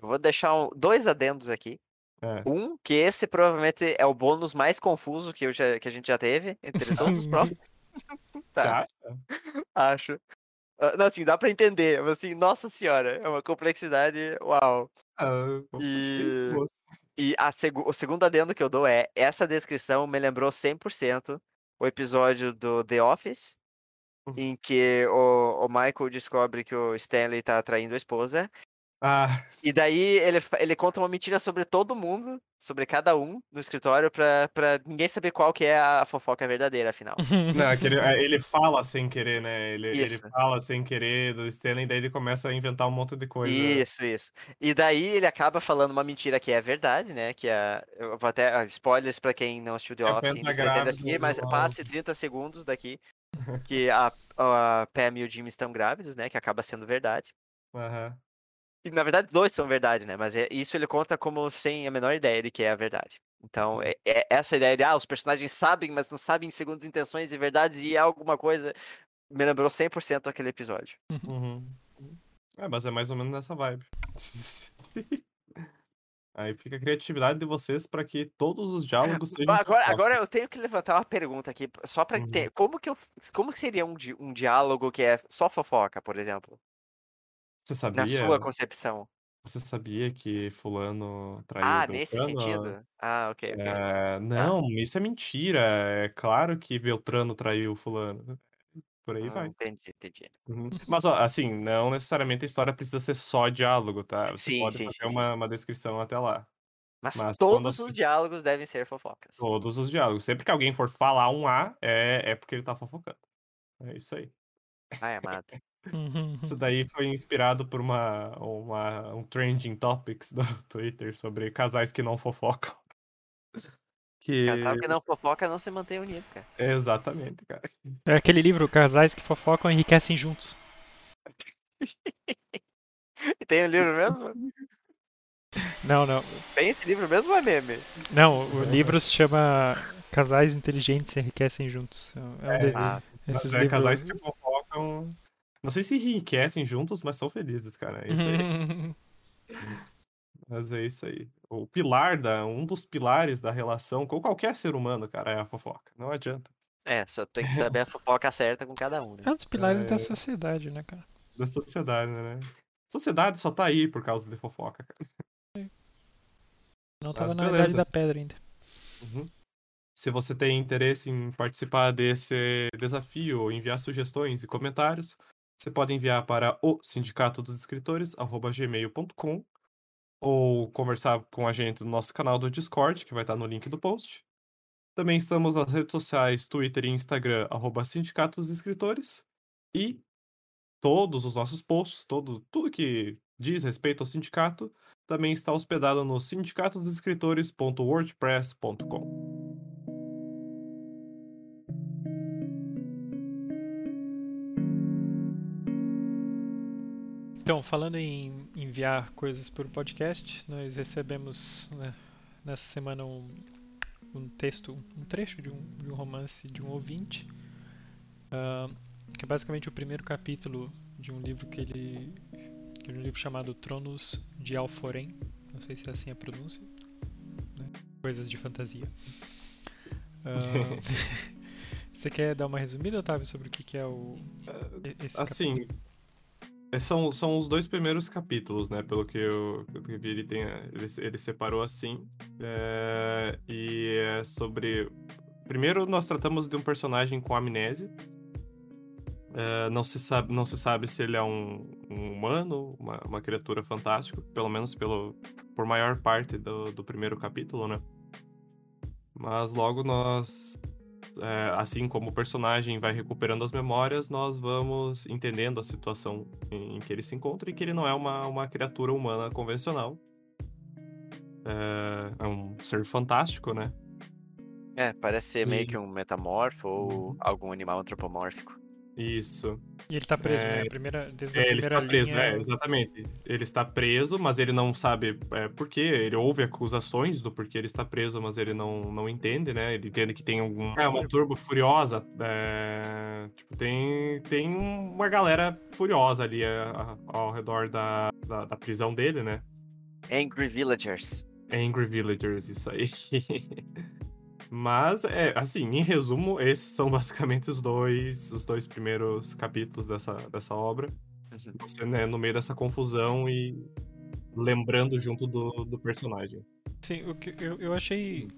Speaker 3: Eu vou deixar um- dois adendos aqui.
Speaker 2: É.
Speaker 3: Um, que esse provavelmente é o bônus mais confuso que, eu já- que a gente já teve entre *laughs* todos os próprios.
Speaker 2: Você *laughs*
Speaker 3: Tá.
Speaker 2: acha?
Speaker 3: Acho. Ah, Não, assim, dá pra entender. mas, Assim, nossa senhora, é uma complexidade. Uau.
Speaker 2: Ah,
Speaker 3: E-
Speaker 2: boas.
Speaker 3: E a segu- o segundo adendo que eu dou é: essa descrição me lembrou 100% o episódio do The Office,
Speaker 2: Uhum.
Speaker 3: em que o, o Michael descobre que o Stanley tá traindo a esposa.
Speaker 2: Ah,
Speaker 3: E daí ele, ele conta uma mentira sobre todo mundo, sobre cada um no escritório, pra, pra ninguém saber qual que é a fofoca verdadeira, afinal.
Speaker 2: não, é ele, é, ele *laughs* fala sem querer, né? Ele, ele fala sem querer do Stanley, daí ele começa a inventar um monte de coisa.
Speaker 3: Isso, isso. E daí ele acaba falando uma mentira que é verdade, né? Que é. Eu vou até. ah, Spoilers pra quem não assistiu The
Speaker 2: É,
Speaker 3: Office assistir, mas passe 30 segundos daqui. *laughs* Que a, a Pam e o Jimmy estão grávidos, né? Que acaba sendo verdade.
Speaker 2: Aham.
Speaker 3: E na verdade, dois são verdade, né? Mas é- isso ele conta como sem a menor ideia de que é a verdade. Então, é, é essa ideia de, ah, os personagens sabem, mas não sabem segundas intenções e verdades e é alguma coisa, me lembrou 100% aquele episódio.
Speaker 2: Uhum. É, mas é mais ou menos nessa vibe. *laughs* Aí fica a criatividade de vocês pra que todos os diálogos *laughs* sejam.
Speaker 3: Agora, agora eu tenho que levantar uma pergunta aqui, só pra
Speaker 2: Uhum.
Speaker 3: ter. Como que, eu, como que seria um, um diálogo que é só fofoca, por exemplo?
Speaker 2: Você
Speaker 3: Na
Speaker 2: sabia?
Speaker 3: sua concepção.
Speaker 2: Você sabia que fulano traiu
Speaker 3: Ah, nesse
Speaker 2: Beltrano?
Speaker 3: sentido? Ah, ok, ok.
Speaker 2: É, não, isso é mentira. É claro que Beltrano traiu fulano. Por aí
Speaker 3: Ah,
Speaker 2: vai.
Speaker 3: entendi, entendi.
Speaker 2: Uhum. Mas, ó, assim, não necessariamente a história precisa ser só diálogo, tá? Você
Speaker 3: Sim,
Speaker 2: pode
Speaker 3: sim,
Speaker 2: fazer
Speaker 3: sim,
Speaker 2: uma, uma descrição até lá.
Speaker 3: Mas,
Speaker 2: Mas
Speaker 3: todos os diálogos devem ser fofocas.
Speaker 2: Todos os diálogos. Sempre que alguém for falar um A, é, é porque ele tá fofocando. É isso aí.
Speaker 3: Ai, amado.
Speaker 2: Isso daí foi inspirado por uma, uma, um trending topics do *laughs* Twitter sobre casais que não fofocam. Que...
Speaker 3: Casal que não fofoca não se mantém unido, cara.
Speaker 2: Exatamente, cara.
Speaker 1: É aquele livro, Casais que Fofocam Enriquecem Juntos. *laughs*
Speaker 3: Tem o livro mesmo?
Speaker 1: Não, não.
Speaker 3: Tem esse livro mesmo ou é meme?
Speaker 1: Não, o livro se chama Casais Inteligentes Enriquecem Juntos. É um
Speaker 2: É,
Speaker 1: de-
Speaker 3: Ah,
Speaker 2: Mas
Speaker 1: esses
Speaker 2: é
Speaker 1: livros...
Speaker 2: casais que fofocam. Não sei se enriquecem juntos, mas são felizes, cara. É isso aí. *laughs* Mas é isso aí. O pilar da. Um dos pilares da relação com qualquer ser humano, cara, é a fofoca. Não adianta.
Speaker 3: É, só tem que saber a fofoca certa com cada um, né?
Speaker 1: É um dos pilares
Speaker 2: É.
Speaker 1: da sociedade, né, cara?
Speaker 2: Da sociedade, né? Sociedade só tá aí por causa de fofoca, cara.
Speaker 1: Não tava
Speaker 2: Mas
Speaker 1: na
Speaker 2: beleza.
Speaker 1: idade da pedra ainda.
Speaker 2: Uhum. Se você tem interesse em participar desse desafio ou enviar sugestões e comentários, você pode enviar para o sindicato dos escritores gmail.com ou conversar com a gente no nosso canal do Discord, que vai estar no link do post. Também estamos nas redes sociais Twitter e Instagram, arroba Sindicato dos Escritores. E todos os nossos posts, todo, tudo que diz respeito ao sindicato, também está hospedado no sindicatodosescritores.wordpress.com.
Speaker 1: Então, falando em enviar coisas por podcast, nós recebemos né, nessa semana um, um texto, um trecho de um, de um romance de um ouvinte, ah, que é basicamente o primeiro capítulo de um livro que ele que é um livro chamado Tronos de Alforém. Não sei se é assim a pronúncia. né? Coisas de fantasia. Ah, *laughs* *laughs* Você quer dar uma resumida, Otávio, sobre o que, que é o. Esse
Speaker 2: Assim,
Speaker 1: capítulo?
Speaker 2: É, são, são os dois primeiros capítulos, né? Pelo que eu, que eu vi, ele, tem, ele, ele separou assim. É, e é sobre. Primeiro, nós tratamos de um personagem com amnésia. É, não, se sabe, não se sabe se ele é um, um humano, uma, uma criatura fantástica, pelo menos pelo, por maior parte do, do primeiro capítulo, né? Mas logo nós é, assim como o personagem vai recuperando as memórias, nós vamos entendendo a situação em, em que ele se encontra e que ele não é uma, uma criatura humana convencional. É, é um ser fantástico, né?
Speaker 3: É, parece ser meio
Speaker 2: E-
Speaker 3: que um metamorfo ou
Speaker 2: Uhum.
Speaker 3: algum animal antropomórfico.
Speaker 2: Isso.
Speaker 1: E ele tá preso,
Speaker 2: É,
Speaker 1: né? A primeira, desde a
Speaker 2: É, ele
Speaker 1: primeira
Speaker 2: está preso,
Speaker 1: linha.
Speaker 2: é, exatamente. Ele está preso, mas ele não sabe é, por quê. Ele ouve acusações do porquê ele está preso, mas ele não, não entende, né? Ele entende que tem algum. É, uma turbo furiosa. é, Tipo, tem, tem uma galera furiosa ali é, a- ao redor da, da, da prisão dele, né?
Speaker 3: Angry Villagers.
Speaker 2: Angry Villagers, isso aí. *laughs* Mas, é, assim, em resumo, esses são *laughs* basicamente os dois, os dois primeiros capítulos dessa, dessa obra.
Speaker 3: Uhum.
Speaker 2: Você, né, no meio dessa confusão e lembrando junto do, do personagem.
Speaker 1: Sim, o que eu, eu achei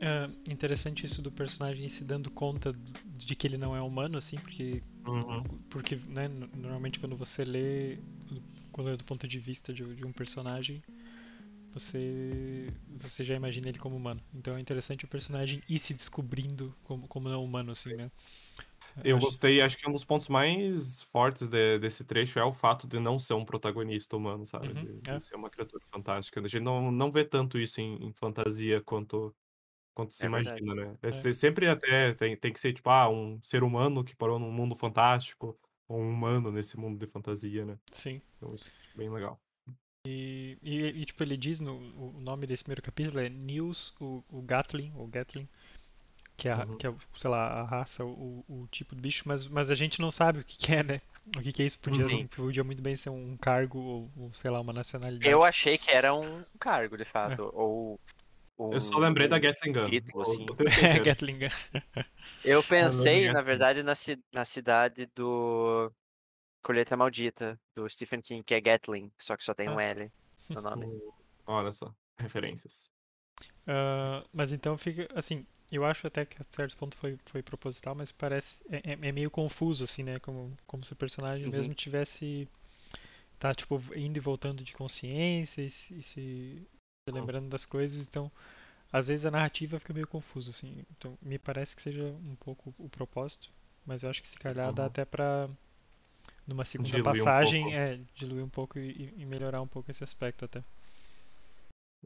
Speaker 1: ah, interessante isso do personagem se dando conta de que ele não é humano, assim, porque,
Speaker 2: Uhum.
Speaker 1: porque né, no- normalmente quando você lê, quando é do ponto de vista de, de um personagem, você, você já imagina ele como humano. Então é interessante o personagem ir se descobrindo como, como não humano, assim, né?
Speaker 2: Eu
Speaker 1: Acho-
Speaker 2: gostei, acho que um dos pontos mais fortes de- desse trecho é o fato de não ser um protagonista humano, sabe?
Speaker 1: Uhum,
Speaker 2: de, de
Speaker 1: é.
Speaker 2: ser uma criatura fantástica. A gente não, não vê tanto isso em, em fantasia quanto, quanto se
Speaker 3: É verdade.
Speaker 2: imagina, né? É,
Speaker 1: É.
Speaker 2: se- Sempre até tem, tem que ser, tipo, ah, um ser humano que parou num mundo fantástico, ou um humano nesse mundo de fantasia, né?
Speaker 1: Sim.
Speaker 2: Então isso é bem legal.
Speaker 1: E, e, e, tipo, ele diz no o nome desse primeiro capítulo é Nils, o, o Gatling, ou Gatling, que é, a-
Speaker 2: Uhum.
Speaker 1: que é, sei lá, a raça, o, o tipo de bicho, mas, mas a gente não sabe o que, que é, né? O que, que é isso? Podia,
Speaker 3: Sim.
Speaker 1: podia muito bem ser um cargo ou, ou, sei lá, uma nacionalidade.
Speaker 3: Eu achei que era um cargo, de fato. Ou. Um,
Speaker 2: Eu só lembrei da Gatling Gun.
Speaker 3: título, assim. *laughs*
Speaker 1: É. Gatling.
Speaker 3: Eu pensei, na verdade, na, ci- na cidade do Colheita Maldita, do Stephen King, que é Gatling, só que só tem um
Speaker 1: Ah.
Speaker 3: L no *laughs* nome.
Speaker 2: Olha só, referências.
Speaker 1: Ah, mas então fica, assim, eu acho até que a certo ponto foi, foi proposital, mas parece, é, é- é meio confuso, assim, né? Como, como se o personagem
Speaker 3: Uhum.
Speaker 1: mesmo tivesse, tá, tipo, indo e voltando de consciência e se, e se- se lembrando das coisas, então, às vezes a narrativa fica meio confusa, assim, então me parece que seja um pouco o propósito, mas eu acho que se calhar dá
Speaker 2: Uhum.
Speaker 1: até pra, numa segunda
Speaker 2: Diluir um
Speaker 1: passagem,
Speaker 2: pouco.
Speaker 1: é, diluir um pouco e, e melhorar um pouco esse aspecto até.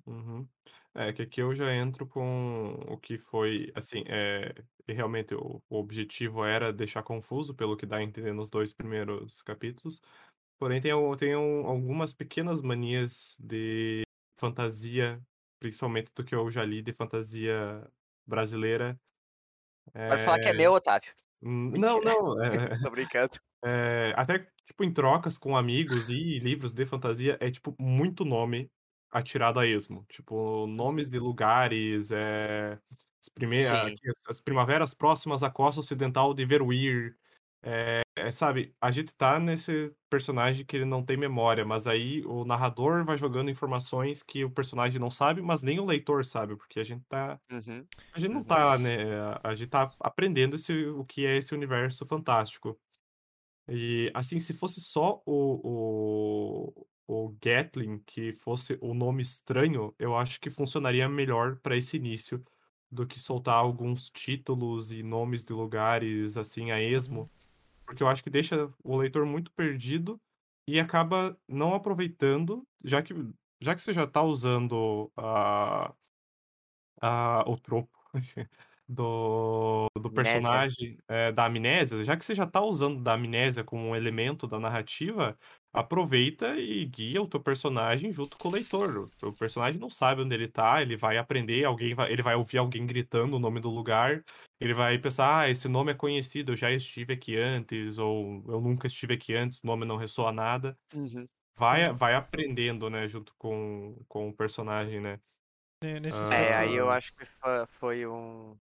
Speaker 2: Uhum. É que aqui eu já entro com o que foi, assim, é, realmente o, o objetivo era deixar confuso, pelo que dá a entender nos dois primeiros capítulos. Porém, tem, tem al- algumas pequenas manias de fantasia, principalmente do que eu já li de fantasia brasileira.
Speaker 3: Pode falar que é meu, Otávio.
Speaker 2: Hum, Não,
Speaker 3: Mentira.
Speaker 2: não. é- *laughs*
Speaker 3: Tô brincando.
Speaker 2: É, até, tipo, em trocas com amigos e livros de fantasia, é, tipo, muito nome atirado a esmo. Tipo, nomes de lugares, é, as, prime-
Speaker 3: Sim.
Speaker 2: aqui, as, as primaveras próximas à costa ocidental de Verweer. É, é, sabe, a gente tá nesse personagem que ele não tem memória, mas aí o narrador vai jogando informações que o personagem não sabe, mas nem o leitor sabe, porque a gente tá
Speaker 3: Uhum.
Speaker 2: a gente não
Speaker 3: Uhum.
Speaker 2: tá, né? A gente tá aprendendo esse, o que é esse universo fantástico. E, assim, se fosse só o, o, o Gatling, que fosse o nome estranho, eu acho que funcionaria melhor para esse início do que soltar alguns títulos e nomes de lugares, assim, a esmo. Porque eu acho que deixa o leitor muito perdido e acaba não aproveitando, já que, já que você já tá usando a a, o tropo *laughs* do, do personagem é, da amnésia, já que você já tá usando da amnésia como um elemento da narrativa, aproveita e guia o teu personagem junto com o leitor. O, personagem não sabe onde ele tá, ele vai aprender, alguém vai, ele vai ouvir alguém gritando o nome do lugar, ele vai pensar, ah, esse nome é conhecido, eu já estive aqui antes, ou eu nunca estive aqui antes, o nome não ressoa nada
Speaker 3: Uhum.
Speaker 2: vai, vai aprendendo, né, junto com, com o personagem, né?
Speaker 1: É,
Speaker 2: Ah.
Speaker 3: É, aí eu acho que foi um.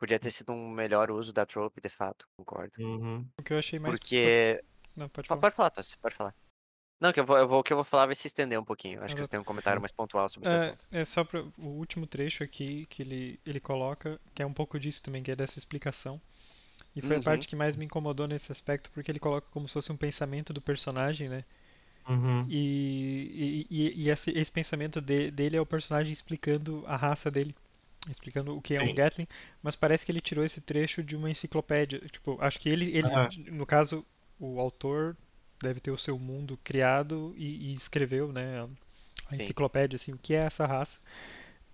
Speaker 3: Podia ter sido um melhor uso da trope, de fato, concordo.
Speaker 2: Uhum.
Speaker 1: o que eu achei mais.
Speaker 3: Porque.
Speaker 1: Não, pode
Speaker 3: Fa-
Speaker 1: falar.
Speaker 3: Pode falar, Tossi, pode falar. Não, que eu vou, eu vou, o que eu vou falar vai se estender um pouquinho. Acho que
Speaker 1: Exato.
Speaker 3: você tem um comentário mais pontual sobre esse
Speaker 1: É,
Speaker 3: assunto.
Speaker 1: é só o último trecho aqui que ele, ele coloca, que é um pouco disso também, que é dessa explicação. E foi
Speaker 3: Uhum.
Speaker 1: a parte que mais me incomodou nesse aspecto, porque ele coloca como se fosse um pensamento do personagem, né?
Speaker 2: Uhum.
Speaker 1: E, e, e- e esse, esse pensamento de- dele é o personagem explicando a raça dele, explicando o que é um
Speaker 2: Sim.
Speaker 1: Gatling, mas parece que ele tirou esse trecho de uma enciclopédia. Tipo, acho que ele, ele
Speaker 2: Aham.
Speaker 1: no caso, o autor deve ter o seu mundo criado e, e escreveu, né, a, a
Speaker 3: Sim.
Speaker 1: enciclopédia, assim, o que é essa raça.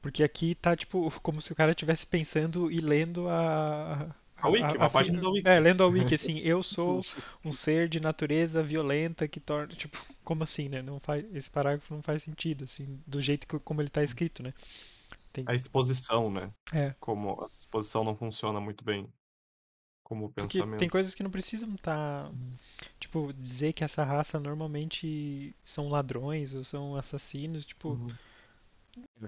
Speaker 1: Porque aqui tá, tipo, como se o cara estivesse pensando e lendo a...
Speaker 2: A wiki, uma
Speaker 1: fi-
Speaker 2: página da wiki.
Speaker 1: É, lendo a wiki, assim, eu *laughs* sou um ser de natureza violenta que torna, tipo, como assim, né? Não faz, esse parágrafo não faz sentido, assim, do jeito que, como ele tá escrito, né? Tem,
Speaker 2: A exposição, né?
Speaker 1: É.
Speaker 2: Como a exposição não funciona muito bem como
Speaker 1: porque
Speaker 2: pensamento.
Speaker 1: tem coisas que não precisam estar, tipo, dizer que essa raça normalmente são ladrões ou são assassinos, tipo,
Speaker 2: Uhum.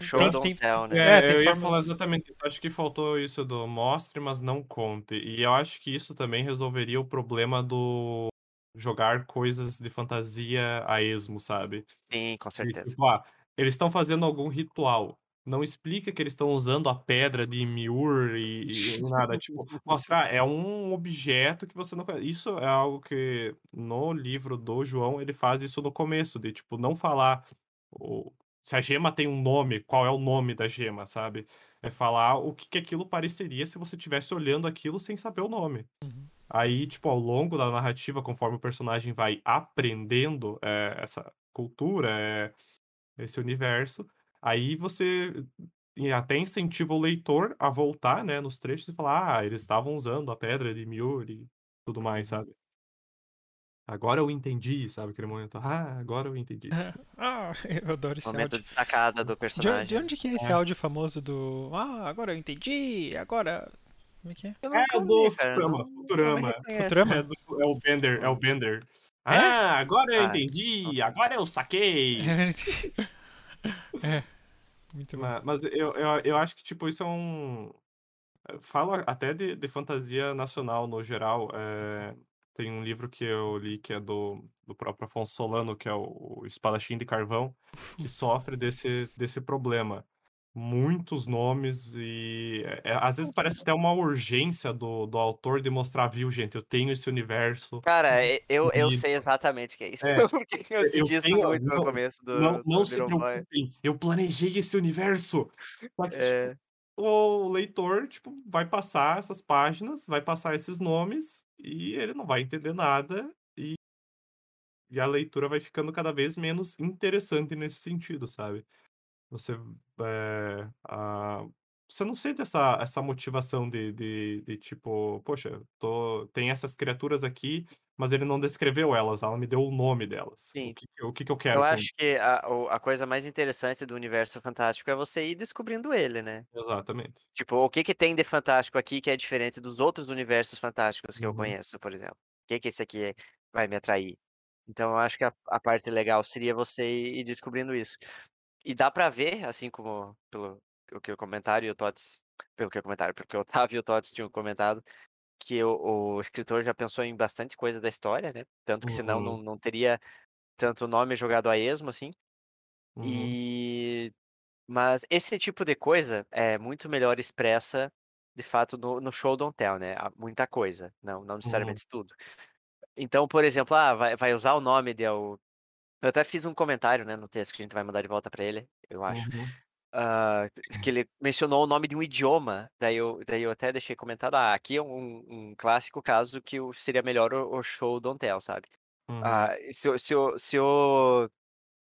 Speaker 3: Show
Speaker 1: tem- tem-
Speaker 3: tell, né?
Speaker 2: É,
Speaker 1: É, tem
Speaker 2: eu ia
Speaker 1: formas-
Speaker 2: falar exatamente isso. Acho que faltou isso do mostre, mas não conte. E eu acho que isso também resolveria o problema do jogar coisas de fantasia a esmo, sabe?
Speaker 3: Sim, com
Speaker 2: E,
Speaker 3: certeza.
Speaker 2: tipo, ah, eles estão fazendo algum ritual. Não explica que eles estão usando a pedra de Miur e, e nada. Tipo, *laughs* mostrar, é um objeto que você não conhece. Isso é algo que no livro do João ele faz isso no começo, de tipo, não falar o- se a gema tem um nome, qual é o nome da gema, sabe? É falar o que, que aquilo pareceria se você estivesse olhando aquilo sem saber o nome.
Speaker 1: Uhum.
Speaker 2: Aí, tipo, ao longo da narrativa, conforme o personagem vai aprendendo é, essa cultura, é, esse universo, aí você e até incentiva o leitor a voltar, né, nos trechos e falar, ah, eles estavam usando a pedra de Miur e tudo mais, sabe? Agora eu entendi, sabe? Aquele momento, ah, agora eu entendi.
Speaker 1: ah, *laughs* eu adoro esse
Speaker 3: Momento
Speaker 1: áudio.
Speaker 3: destacada do
Speaker 1: De,
Speaker 3: personagem.
Speaker 1: de onde que é esse
Speaker 2: É.
Speaker 1: áudio famoso do, ah, agora eu entendi, agora, como é que é?
Speaker 2: É do Futurama,
Speaker 3: não-
Speaker 2: Futurama.
Speaker 1: Futurama?
Speaker 2: É, do- é o Bender, é o Bender.
Speaker 1: É?
Speaker 2: Ah, agora eu
Speaker 3: Ah,
Speaker 2: entendi, agora eu saquei. *laughs* *laughs*
Speaker 1: é, muito bom.
Speaker 2: Ma- Mas eu, eu, eu acho que, tipo, isso é um. Falo até de, de fantasia nacional no geral. é, Tem um livro que eu li que é do, do próprio Afonso Solano, que é o, o Espadachim de Carvão, que *laughs* sofre desse, desse problema. Muitos nomes e é, às vezes parece até uma urgência do, do autor de mostrar, viu, gente, eu tenho esse universo.
Speaker 3: Cara, eu, eu
Speaker 2: E-
Speaker 3: sei exatamente o que é isso.
Speaker 2: É, *laughs*
Speaker 3: Porque eu
Speaker 2: eu
Speaker 3: senti isso
Speaker 2: tenho-
Speaker 3: muito no
Speaker 2: não-
Speaker 3: começo do.
Speaker 2: não não
Speaker 3: do
Speaker 2: se
Speaker 3: Boy.
Speaker 2: preocupem, eu planejei esse universo. Que, tipo,
Speaker 3: É,
Speaker 2: o leitor, tipo, vai passar essas páginas, vai passar esses nomes e ele não vai entender nada e, e a leitura vai ficando cada vez menos interessante nesse sentido, sabe? Você, é, a- você não sente essa, essa motivação de, de, de, tipo, poxa, tô, tem essas criaturas aqui, mas ele não descreveu elas, ela me deu o nome delas.
Speaker 3: Sim.
Speaker 2: O que, o que, que eu quero
Speaker 3: eu acho que a, a coisa mais interessante do universo fantástico é você ir descobrindo ele, né?
Speaker 2: Exatamente.
Speaker 3: Tipo, o que que tem de fantástico aqui que é diferente dos outros universos fantásticos que eu
Speaker 2: Uhum.
Speaker 3: conheço, por exemplo? O que que esse aqui vai me atrair? Então, eu acho que a, a parte legal seria você ir descobrindo isso. E dá pra ver, assim como pelo o que o comentário e o Tots, pelo que o comentário, pelo que o Otávio e o Tots tinham comentado, que o, o escritor já pensou em bastante coisa da história, né? Tanto que senão
Speaker 2: Uhum.
Speaker 3: não, não teria tanto nome jogado a esmo, assim.
Speaker 2: Uhum.
Speaker 3: E mas esse tipo de coisa é muito melhor expressa, de fato, no, no show don't tell, né? Há Muita coisa, não, não necessariamente tudo. Então, por exemplo, ah, vai, vai usar o nome de eu até fiz um comentário, né, no texto que a gente vai mandar de volta para ele, eu acho.
Speaker 2: Uhum.
Speaker 3: ah, que ele mencionou o nome de um idioma, daí eu, daí eu até deixei comentado, ah, aqui é um, um clássico caso que seria melhor o, o show don't tell, sabe?
Speaker 2: Uhum.
Speaker 3: Ah, se, o- se, o, se o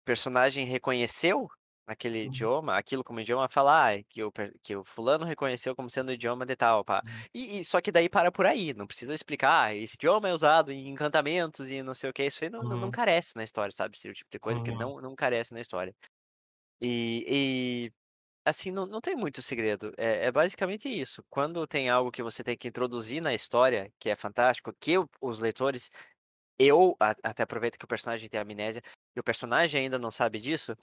Speaker 3: personagem reconheceu naquele
Speaker 2: Uhum.
Speaker 3: idioma, aquilo como idioma, falar ah, que, o, que o fulano reconheceu como sendo o idioma de tal, pá.
Speaker 2: Uhum.
Speaker 3: E, e- só que daí para por aí, não precisa explicar, ah, esse idioma é usado em encantamentos e não sei o que, isso aí não, não, não
Speaker 2: Uhum.
Speaker 3: carece na história, sabe? Esse tipo de coisa que
Speaker 2: Uhum.
Speaker 3: não, não carece na história. E, e, assim, não, não tem muito segredo. É, é basicamente isso. Quando tem algo que você tem que introduzir na história, que é fantástico, que o- os leitores eu a- até aproveito que o personagem tem amnésia e o personagem ainda não sabe disso.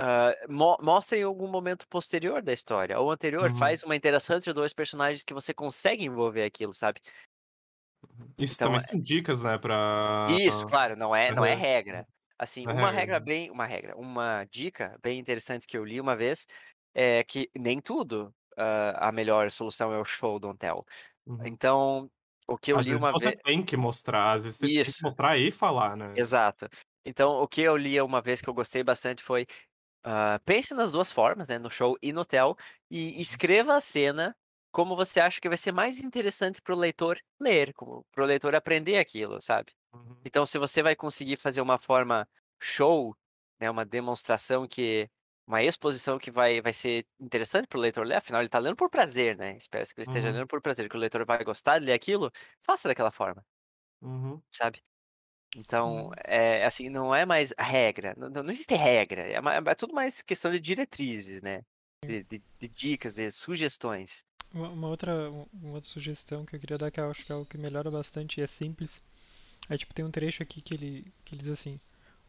Speaker 3: Ah, mo mostra em algum momento posterior da história ou anterior,
Speaker 2: Uhum.
Speaker 3: faz uma interação entre dois personagens que você consegue envolver aquilo, sabe?
Speaker 2: Isso
Speaker 3: Então,
Speaker 2: também
Speaker 3: é-
Speaker 2: são dicas, né, pra...
Speaker 3: Isso, claro, não é, não é regra. Assim,
Speaker 2: Não é
Speaker 3: uma
Speaker 2: regra,
Speaker 3: regra bem, uma regra, uma dica bem interessante que eu li uma vez é que nem tudo ah, a melhor solução é o show don't tell.
Speaker 2: Uhum.
Speaker 3: Então, o que eu
Speaker 2: Às
Speaker 3: li
Speaker 2: vezes
Speaker 3: uma
Speaker 2: você
Speaker 3: vez,
Speaker 2: tem que mostrar, às vezes você tem que
Speaker 3: isso,
Speaker 2: mostrar e falar, né?
Speaker 3: exato. Então, o que eu li uma vez que eu gostei bastante foi ah, pense nas duas formas, né, no show e no tell, e escreva a cena como você acha que vai ser mais interessante para o leitor ler, para o leitor aprender aquilo, sabe?
Speaker 2: Uhum.
Speaker 3: Então, se você vai conseguir fazer uma forma show, né, uma demonstração que. Uma exposição que vai, vai ser interessante para o leitor ler, afinal ele está lendo por prazer, né? Espera-se que ele esteja
Speaker 2: Uhum.
Speaker 3: lendo por prazer, que o leitor vai gostar de ler aquilo, faça daquela forma,
Speaker 2: Uhum.
Speaker 3: sabe? Então,
Speaker 1: Hum.
Speaker 3: é assim, não é mais regra, não, não existe regra, é, é tudo mais questão de diretrizes, né? De, de- de dicas, de sugestões.
Speaker 1: Uma, uma outra, uma outra sugestão que eu queria dar, que eu acho que é algo que melhora bastante e é simples. É tipo, tem um trecho aqui que ele, que ele diz assim: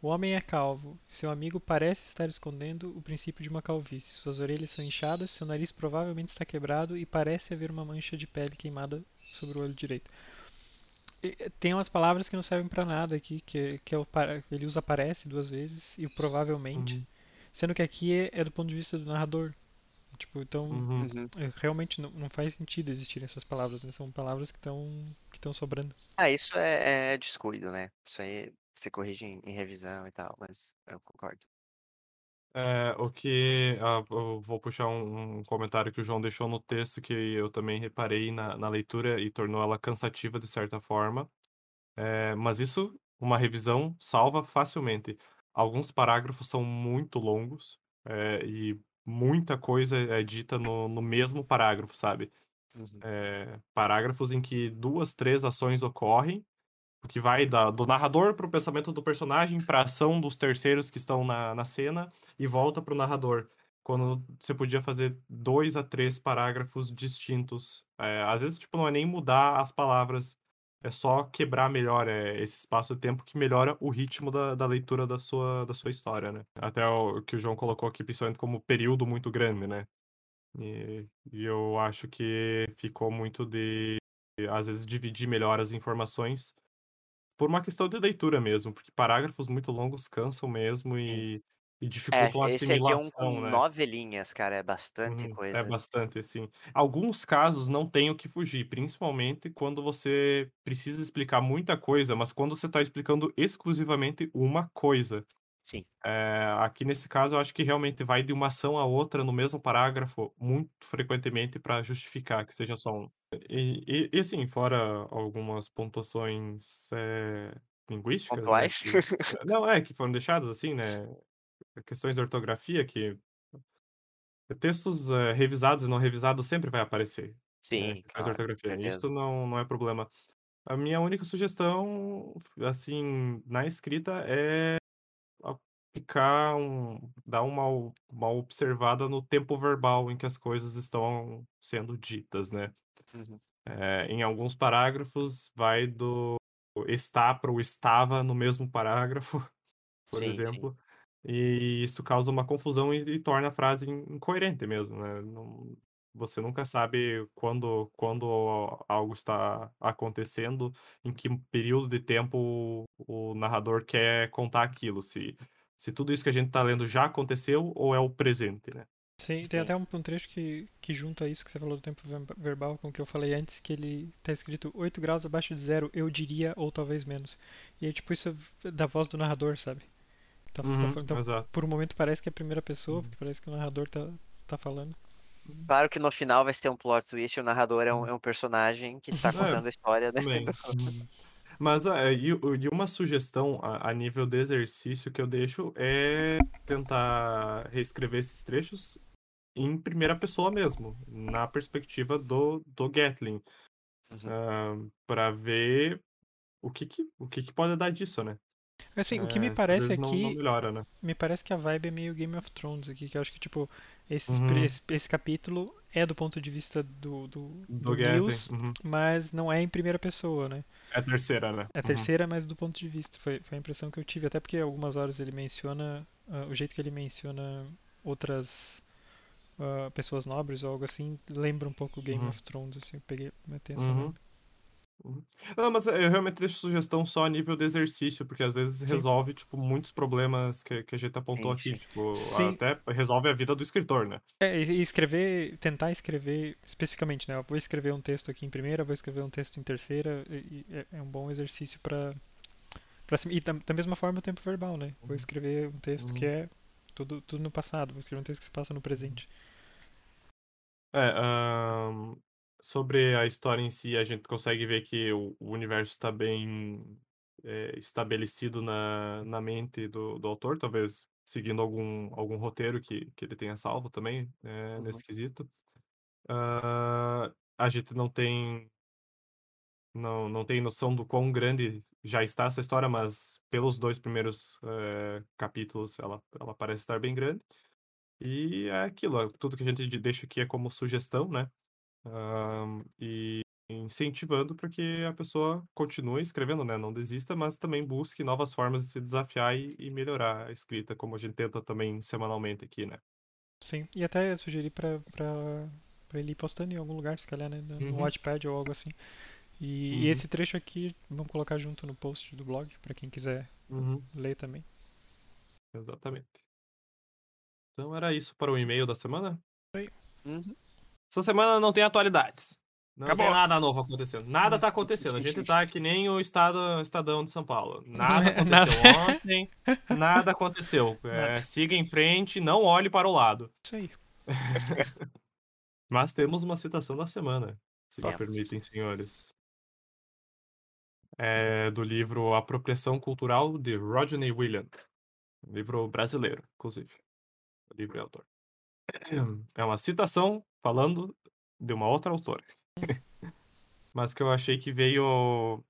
Speaker 1: O homem é calvo, seu amigo parece estar escondendo o princípio de uma calvície. Suas orelhas são inchadas, seu nariz provavelmente está quebrado e parece haver uma mancha de pele queimada sobre o olho direito. Eh, tem umas palavras que não servem pra nada aqui, que, que é o, para- ele usa parece duas vezes e provavelmente,
Speaker 2: Uhum.
Speaker 1: sendo que aqui é, é do ponto de vista do narrador. Tipo, então
Speaker 2: Uhum.
Speaker 3: Uhum.
Speaker 1: é, realmente não, não faz sentido existirem essas palavras, né? São palavras que estão que estão sobrando.
Speaker 3: Ah, isso é, é descuido, né? Isso aí você corrige em, em revisão e tal, mas eu concordo.
Speaker 2: É, o que ah, eu vou puxar um, um comentário que o João deixou no texto que eu também reparei na, na leitura e tornou ela cansativa de certa forma. É, mas isso, uma revisão salva facilmente. Alguns parágrafos são muito longos é, e muita coisa é dita no, no mesmo parágrafo, sabe?
Speaker 3: Uhum.
Speaker 2: É, parágrafos em que duas, três ações ocorrem que vai da, do narrador para o pensamento do personagem, para a ação dos terceiros que estão na, na cena e volta para o narrador. Quando você podia fazer dois a três parágrafos distintos. É, às vezes, tipo, não é nem mudar as palavras, é só quebrar melhor é, esse espaço de tempo que melhora o ritmo da, da leitura da sua, da sua história, né? Até o que o João colocou aqui, principalmente como período muito grande, né? E, e eu acho que ficou muito de, às vezes, dividir melhor as informações por uma questão de leitura mesmo, porque parágrafos muito longos cansam mesmo e, e
Speaker 3: É,
Speaker 2: dificultam a
Speaker 3: esse aqui é um com
Speaker 2: assimilação, né?
Speaker 3: nove linhas, cara, é bastante
Speaker 2: Uhum, É
Speaker 3: coisa.
Speaker 2: bastante, assim. Alguns casos não tem o que fugir, principalmente quando você precisa explicar muita coisa, mas quando você está explicando exclusivamente uma coisa.
Speaker 3: Sim.
Speaker 2: É, aqui nesse caso, eu acho que realmente vai de uma ação a outra no mesmo parágrafo, muito frequentemente, para justificar que seja só um. E, e, e, assim, fora algumas pontuações é, linguísticas, né? Que, não, é, que foram deixadas assim, né? Questões de ortografia que textos é, revisados e não revisados sempre vai aparecer. né,
Speaker 3: Sim,
Speaker 2: de
Speaker 3: claro,
Speaker 2: ortografia. Isso não, não é problema. A minha única sugestão, assim, na escrita é ficar um, dar uma, uma observada no tempo verbal em que as coisas estão sendo ditas, né?
Speaker 3: Uhum.
Speaker 2: É, em alguns parágrafos vai do está para o estava no mesmo parágrafo, *laughs* por
Speaker 3: Sim, sim.
Speaker 2: exemplo, e isso causa uma confusão e, e torna a frase in- incoerente mesmo, né? Não- você nunca sabe quando, quando algo está acontecendo, em que período de tempo o, o narrador quer contar aquilo, se, se tudo isso que a gente está lendo já aconteceu ou é o presente, né?
Speaker 1: Sim, tem
Speaker 3: Sim.
Speaker 1: até um, um trecho que, que junta isso que você falou do tempo ver- verbal com o que eu falei antes, que ele tá escrito 8 graus abaixo de zero, eu diria, ou talvez menos. E aí, tipo, isso é da voz do narrador, sabe? Tá, tá
Speaker 2: Uhum,
Speaker 1: falando- então,
Speaker 2: exato.
Speaker 1: por um momento parece que é a primeira pessoa,
Speaker 2: Uhum.
Speaker 1: porque parece que o narrador tá, tá falando.
Speaker 3: Claro que no final vai ser um plot twist, o narrador é um, é um personagem que está *laughs*
Speaker 2: É,
Speaker 3: contando a história, né? *laughs*
Speaker 2: Mas ah, e, e uma sugestão a, a nível de exercício que eu deixo é tentar reescrever esses trechos em primeira pessoa mesmo, na perspectiva do, do Gatling,
Speaker 3: Uhum.
Speaker 2: para ver o que, que, o que, que pode dar disso, né?
Speaker 1: Assim, o que me
Speaker 2: É,
Speaker 1: parece
Speaker 2: vezes não, não
Speaker 1: aqui,
Speaker 2: melhora, né?
Speaker 1: me parece que a vibe é meio Game of Thrones aqui, que eu acho que, tipo, esse,
Speaker 2: Uhum.
Speaker 1: esse, esse capítulo é do ponto de vista do, do,
Speaker 2: Do
Speaker 1: do. News,
Speaker 2: uhum.
Speaker 1: mas não é em primeira pessoa, né?
Speaker 2: É a terceira, né?
Speaker 1: É a
Speaker 2: Uhum.
Speaker 1: terceira, mas do ponto de vista. Foi, foi a impressão que eu tive. Até porque algumas horas ele menciona. ah, o jeito que ele menciona outras ah, pessoas nobres ou algo assim lembra um pouco Game
Speaker 2: Uhum.
Speaker 1: of Thrones, assim. Eu peguei uma atenção.
Speaker 2: Uhum. Não, mas eu realmente deixo sugestão só a nível de exercício, porque às vezes resolve, tipo, muitos problemas que, que a gente apontou
Speaker 3: Sim,
Speaker 2: aqui. Tipo,
Speaker 1: Sim.
Speaker 2: até resolve a vida do escritor, né?
Speaker 1: É, e escrever, tentar escrever especificamente, né? Eu vou escrever um texto aqui em primeira, vou escrever um texto em terceira, e, e é, é um bom exercício para e da, da mesma forma o tempo verbal, né? Vou
Speaker 2: Uhum.
Speaker 1: escrever um texto que
Speaker 2: Uhum.
Speaker 1: é tudo, tudo no passado, vou escrever um texto que se passa no presente.
Speaker 2: É, ahn, sobre a história em si, a gente consegue ver que o, o universo está bem é, estabelecido na, na mente do, do autor, talvez seguindo algum, algum roteiro que, que ele tenha salvo também, é,
Speaker 3: Uhum.
Speaker 2: nesse quesito. Ah, a gente não tem não, não tem noção do quão grande já está essa história, mas pelos dois primeiros eh, capítulos ela, ela parece estar bem grande. E é aquilo, é tudo que a gente de- deixa aqui é como sugestão, né? Ahn, e incentivando para que a pessoa continue escrevendo, né? Não desista, mas também busque novas formas de se desafiar e, e melhorar a escrita, como a gente tenta também semanalmente aqui, né?
Speaker 1: Sim, e até sugeri pra, pra, pra ele ir postando em algum lugar, se calhar, né? No
Speaker 2: Uhum.
Speaker 1: Wattpad ou algo assim. E, e
Speaker 2: Uhum.
Speaker 1: esse trecho aqui vamos colocar junto no post do blog, pra quem quiser ler também.
Speaker 2: Exatamente. Então era isso para o e-mail da semana.
Speaker 3: Uhum.
Speaker 2: Essa semana não tem atualidades. Não
Speaker 1: Acabou.
Speaker 2: tem nada novo acontecendo. Nada tá acontecendo. A gente tá que nem o estado, Estadão de São Paulo. *laughs* Nada
Speaker 1: é
Speaker 2: aconteceu ontem, nada aconteceu. *laughs* É, siga em frente, não olhe para o lado.
Speaker 1: Isso aí. *laughs*
Speaker 2: Mas temos uma citação da semana, se me permitem, senhores. É do livro Apropriação Cultural, de Rodney William. Livro brasileiro, inclusive. Livro e autor. *clears throat* É uma citação falando de uma outra autora. *laughs* Mas que eu achei que veio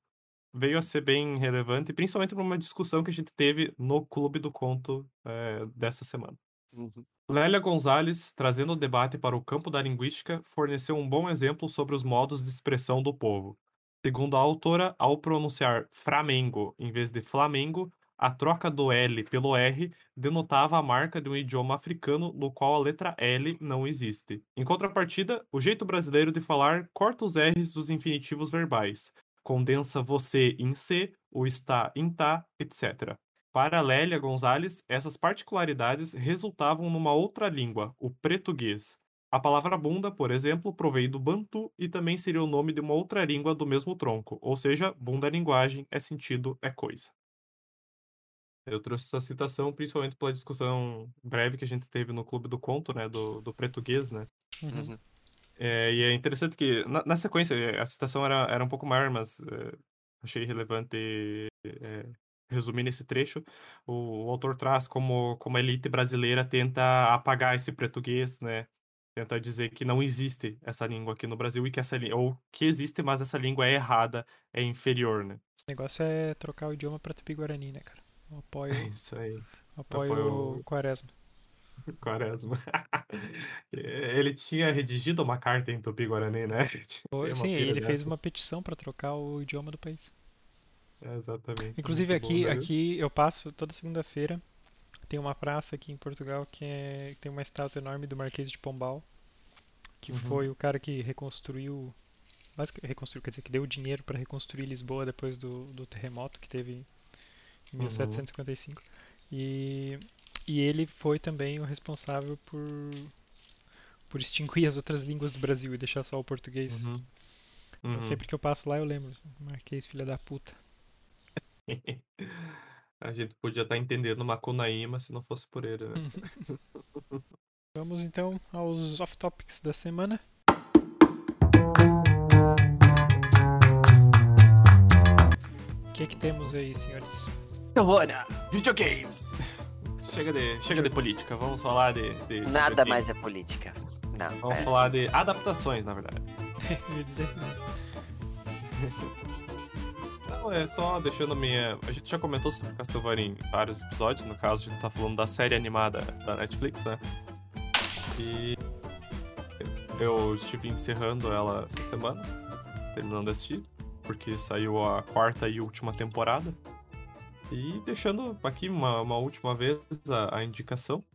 Speaker 2: veio a ser bem relevante, principalmente para uma discussão que a gente teve no Clube do Conto eh, dessa semana.
Speaker 3: Uhum.
Speaker 2: Lélia Gonzalez, trazendo o debate para o campo da linguística, forneceu um bom exemplo sobre os modos de expressão do povo. Segundo a autora, ao pronunciar Flamengo em vez de Flamengo, a troca do L pelo R denotava a marca de um idioma africano no qual a letra L não existe. Em contrapartida, o jeito brasileiro de falar corta os R's dos infinitivos verbais, condensa você em C, o está em tá, etc. Para Lélia Gonzalez, essas particularidades resultavam numa outra língua, o português. A palavra bunda, por exemplo, provém do bantu e também seria o nome de uma outra língua do mesmo tronco, ou seja, bunda é linguagem, é sentido, é coisa. Eu trouxe essa citação principalmente pela discussão breve que a gente teve no Clube do Conto, né, do, do português, né,
Speaker 1: Uhum.
Speaker 3: Uhum.
Speaker 2: é, e é interessante que, na, na sequência, eh, a citação era, era um pouco maior, mas eh, achei relevante eh, resumir nesse trecho. O, o autor traz como, como a elite brasileira tenta apagar esse português, né? Tenta dizer que não existe essa língua aqui no Brasil e que essa língua, ou que existe, mas essa língua é errada, é inferior, né?
Speaker 1: O negócio é trocar o idioma pra tupi-guarani, né, cara? Apoio,
Speaker 2: É isso aí,
Speaker 1: apoio
Speaker 2: Apoio-
Speaker 1: o Quaresma. *laughs*
Speaker 2: Quaresma. *laughs* Ele tinha redigido uma carta em Tupi-Guarani, né? *laughs*
Speaker 1: Sim, ele fez
Speaker 2: dessa.
Speaker 1: uma petição pra trocar o idioma do país.
Speaker 2: É, Exatamente.
Speaker 1: Inclusive
Speaker 2: muito bom,
Speaker 1: aqui,
Speaker 2: né?
Speaker 1: aqui eu passo toda segunda-feira. Tem uma praça aqui em Portugal que é, tem uma estátua enorme do Marquês de Pombal, que
Speaker 2: Uhum.
Speaker 1: foi o cara que reconstruiu, reconstruiu, quer dizer, que deu dinheiro para reconstruir Lisboa depois do, do terremoto que teve em
Speaker 2: Uhum.
Speaker 1: 1755. E, e ele foi também o responsável por por extinguir as outras línguas do Brasil e deixar só o português.
Speaker 2: Uhum.
Speaker 1: Então
Speaker 2: Uhum.
Speaker 1: sempre que eu passo lá eu lembro, Marquês, filha da puta. *laughs*
Speaker 2: A gente podia estar entendendo Macunaíma se não fosse por ele, né? *laughs*
Speaker 1: Vamos então aos off-topics da semana. O que é que temos aí, senhores?
Speaker 2: Corona, videogames. Chega de, chega de política, vamos falar de. de-
Speaker 3: Nada
Speaker 2: videogame.
Speaker 3: mais é política. Não.
Speaker 2: Vamos
Speaker 3: é.
Speaker 2: falar de adaptações, na verdade. *laughs*
Speaker 1: Eu ia dizer,
Speaker 2: Não, é só deixando a minha. A gente já comentou sobre Castlevania em vários episódios, no caso, a gente tá falando da série animada da Netflix, né? E. eu estive encerrando ela essa semana, terminando de assistir, porque saiu a quarta e última temporada. E deixando aqui uma, uma última vez a, a indicação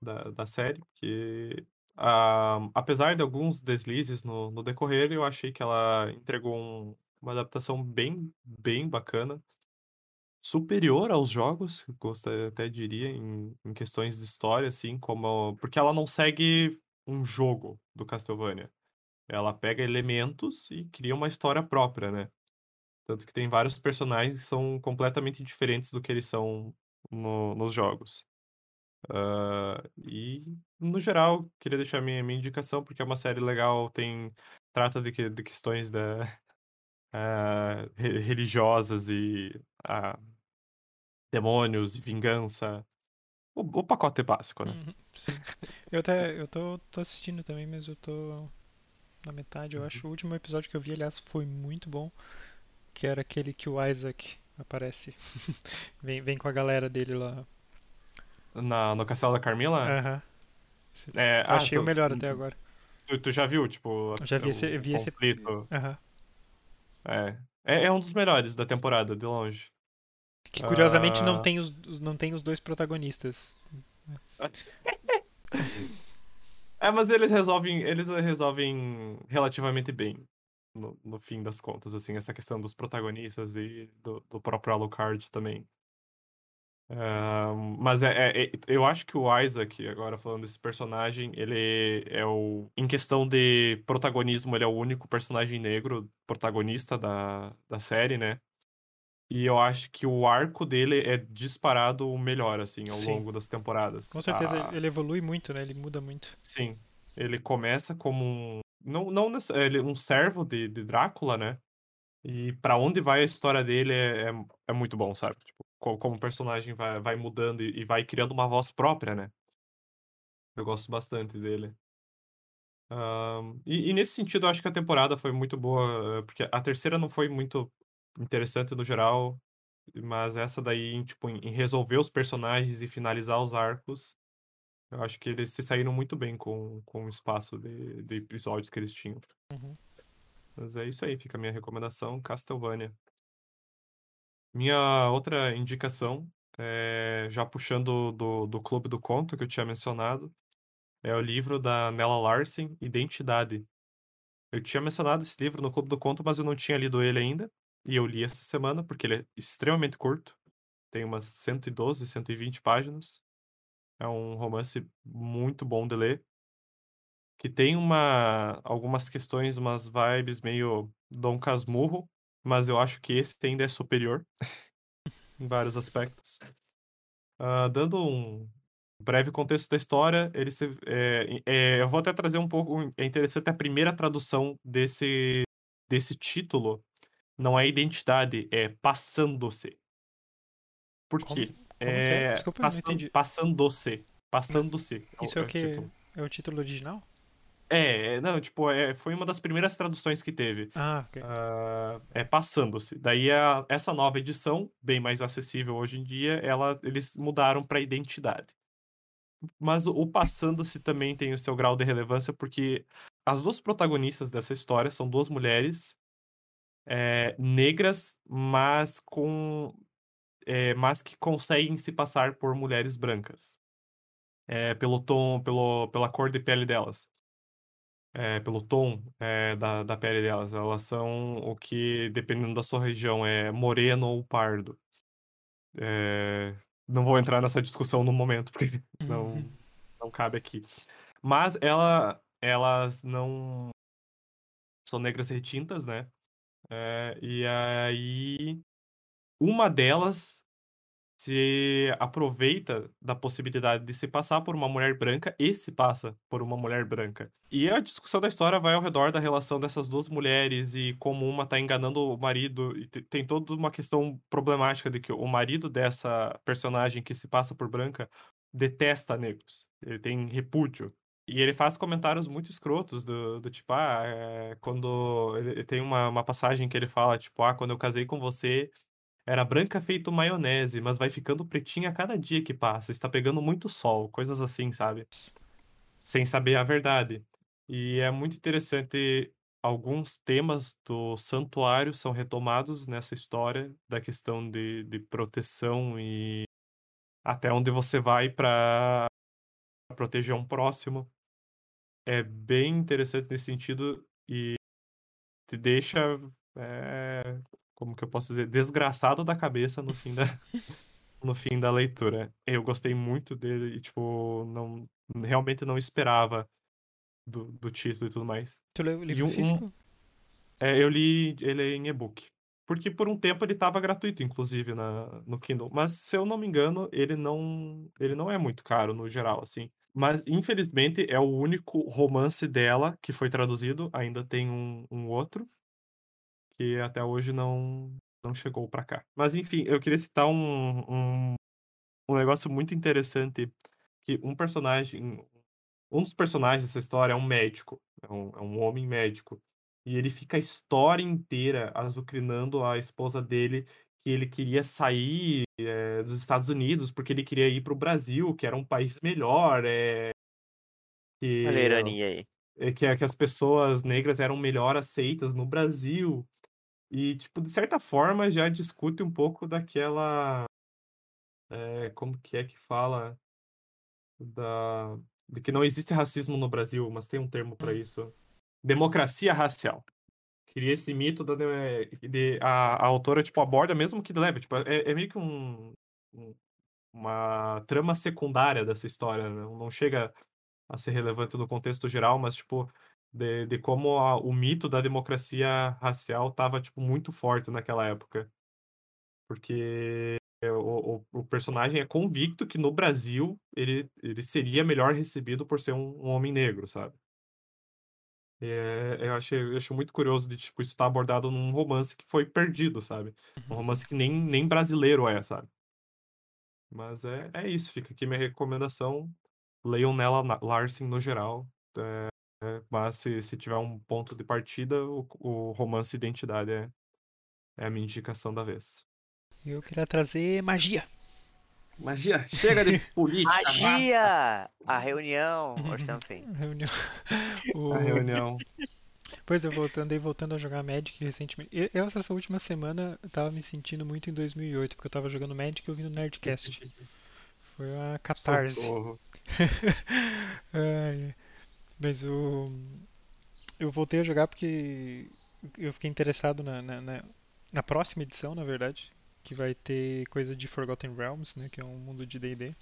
Speaker 2: da, da série, que ah, apesar de alguns deslizes no, no decorrer, eu achei que ela entregou um- uma adaptação bem, bem bacana. Superior aos jogos, gostaria, até diria, em, em questões de história, assim, como. Porque ela não segue um jogo do Castlevania. Ela pega elementos e cria uma história própria, né? Tanto que tem vários personagens que são completamente diferentes do que eles são no- nos jogos. Ah, e, no geral, queria deixar minha, minha indicação, porque é uma série legal, tem trata de, que- de questões da, *laughs* re- religiosas e ah, demônios e vingança. O, o pacote básico, né?
Speaker 1: Uhum, sim. Eu até eu tô, tô assistindo também, mas eu tô na metade, eu
Speaker 2: Uhum.
Speaker 1: acho. O último episódio que eu vi, aliás, foi muito bom, que era aquele que o Isaac aparece. *laughs* Vem, vem com a galera dele lá.
Speaker 2: Na, no Castelo da Carmila?
Speaker 1: Aham.
Speaker 2: É,
Speaker 1: Eu achei
Speaker 2: tu-
Speaker 1: o melhor até agora.
Speaker 2: Tu, tu já viu, tipo,
Speaker 1: Eu já vi esse, eu vi esse. Aham.
Speaker 2: É. É, é um dos melhores da temporada, de longe.
Speaker 1: Que curiosamente não
Speaker 2: Ah.
Speaker 1: tem os, os- não tem os dois protagonistas. *laughs*
Speaker 2: É, mas eles resolvem, eles resolvem relativamente bem, no, no fim das contas, assim, essa questão dos protagonistas e do, do próprio Alucard também. Mas é, é- é- eu acho que o Isaac, agora falando desse personagem, ele é o. Em questão de protagonismo, ele é o único personagem negro protagonista da, da série, né? E eu acho que o arco dele é disparado o melhor, assim, ao
Speaker 1: Sim.
Speaker 2: longo das temporadas.
Speaker 1: Com certeza
Speaker 2: A-
Speaker 1: ele evolui muito, né? Ele muda muito.
Speaker 2: Sim. Ele começa como um. Não, não ele, um servo de, de Drácula, né? E pra onde vai a história dele é, é, é muito bom, sabe? Tipo, co- como o personagem vai, vai mudando e, e vai criando uma voz própria, né? Eu gosto bastante dele. Ahn, e, e nesse sentido, eu acho que a temporada foi muito boa, eh, porque a terceira não foi muito interessante no geral, mas essa daí, tipo, em em resolver os personagens e finalizar os arcos, eu acho que eles se saíram muito bem com, com o espaço de, de episódios que eles tinham.
Speaker 1: Uhum.
Speaker 2: Mas é isso aí, fica a minha recomendação, Castlevania. Minha outra indicação, é, já puxando do, do Clube do Conto que eu tinha mencionado, é o livro da Nella Larsen, Identidade. Eu tinha mencionado esse livro no Clube do Conto, mas eu não tinha lido ele ainda. E eu li essa semana, porque ele é extremamente curto. Tem umas 112, 120 páginas. É um romance muito bom de ler. Que tem uma, algumas questões, umas vibes meio Dom Casmurro, mas eu acho que esse ainda é superior *laughs* em vários aspectos. Ah, dando um breve contexto da história, ele se, é, é, eu vou até trazer um pouco. É interessante a primeira tradução desse, desse título. Não é identidade, é passando-se. Por quê?
Speaker 1: como é?
Speaker 2: É,
Speaker 1: Desculpa, eu não
Speaker 2: passan-
Speaker 1: entendi.
Speaker 2: Passando-se. Passando-se. é
Speaker 1: Isso é o que?
Speaker 2: título.
Speaker 1: É o título original?
Speaker 2: É, é, não, tipo, é, foi uma das primeiras traduções que teve.
Speaker 1: Ah, ok.
Speaker 2: Ah, é passando-se. Daí a- essa nova edição, bem mais acessível hoje em dia, ela, eles mudaram para identidade. Mas o, o passando-se também tem o seu grau de relevância, porque as duas protagonistas dessa história são duas mulheres é, negras, mas com é, mas que conseguem se passar por mulheres brancas. É, pelo tom, pelo, pela cor de pele delas é, pelo tom da, da pele delas. Elas são o que, dependendo da sua região, é moreno ou pardo. Não vou entrar nessa discussão no momento, porque *laughs* não, não cabe aqui. Mas ela, elas não são negras retintas, né? É, e aí uma delas se aproveita da possibilidade de se passar por uma mulher branca e se passa por uma mulher branca. E a discussão da história vai ao redor da relação dessas duas mulheres e como uma tá enganando o marido. E te- tem toda uma questão problemática de que o marido dessa personagem que se passa por branca detesta negros. Ele tem repúdio. E ele faz comentários muito escrotos do, do tipo, ah, é, quando. Ele, tem uma, uma passagem que ele fala, tipo, ah, quando eu casei com você, era branca feito maionese, mas vai ficando pretinha a cada dia que passa. Está pegando muito sol, coisas assim, sabe? Sem saber a verdade. E é muito interessante alguns temas do santuário são retomados nessa história da questão de, de proteção e até onde você vai para proteger um próximo. É bem interessante nesse sentido e te deixa, é, como que eu posso dizer, desgraçado da cabeça no fim da, *laughs* no fim da leitura. Eu gostei muito dele e, tipo, não, realmente não esperava do, do título e tudo mais.
Speaker 1: Tu leu o livro
Speaker 2: um- um-
Speaker 1: físico?
Speaker 2: É, eu li ele em e-book. Porque por um tempo ele estava gratuito, inclusive, na, no Kindle. Mas, se eu não me engano, ele não, ele não é muito caro no geral, assim. Mas, infelizmente, é o único romance dela que foi traduzido. Ainda tem um, um outro, que até hoje não, não chegou pra cá. Mas, enfim, eu queria citar um, um, um negócio muito interessante. Que um personagem... Um dos personagens dessa história é um médico. É um, é um homem médico. E ele fica a história inteira azucrinando a esposa dele que ele queria sair é, dos Estados Unidos porque ele queria ir para o Brasil, que era um país melhor, é, que,
Speaker 3: Olha a ironia aí.
Speaker 2: é, que, que as pessoas negras eram melhor aceitas no Brasil. E, tipo, de certa forma já discute um pouco daquela. é, como que é que fala? Da, de que não existe racismo no Brasil, mas tem um termo para
Speaker 1: Hum.
Speaker 2: isso. Democracia racial. Cria esse mito da de, de- a, a autora tipo aborda mesmo que leve, tipo, é, é meio que um, um- uma trama secundária dessa história, né? não chega a ser relevante no contexto geral, mas tipo de, de como a- o mito da democracia racial estava tipo muito forte naquela época, porque o, o, o personagem é convicto que no Brasil ele, ele seria melhor recebido por ser um, um homem negro, sabe? É, eu achei, eu acho muito curioso de, tipo, isso estar abordado num romance que foi perdido, sabe? Um romance que nem, nem brasileiro é, sabe? Mas é, é isso, fica aqui minha recomendação. Leiam Nella Na- Larsen no geral. é, é, mas se, se tiver um ponto de partida, o, o romance Identidade é, é a minha indicação da vez.
Speaker 1: Eu queria trazer magia.
Speaker 2: Magia, chega de *laughs* política.
Speaker 3: Magia! A reunião, or something. *laughs*
Speaker 1: Reunião. *laughs* O-
Speaker 2: A reunião.
Speaker 1: Pois eu voltando, andei voltando a jogar Magic recentemente. Eu, essa última semana, tava me sentindo muito em 2008, porque eu tava jogando Magic e ouvindo Nerdcast. Foi uma catarse. Ai, ai. Mas o. Eu voltei a jogar porque eu fiquei interessado na, na, na, na próxima edição, na verdade. Que vai ter coisa de Forgotten Realms, né? Que é um mundo de DD.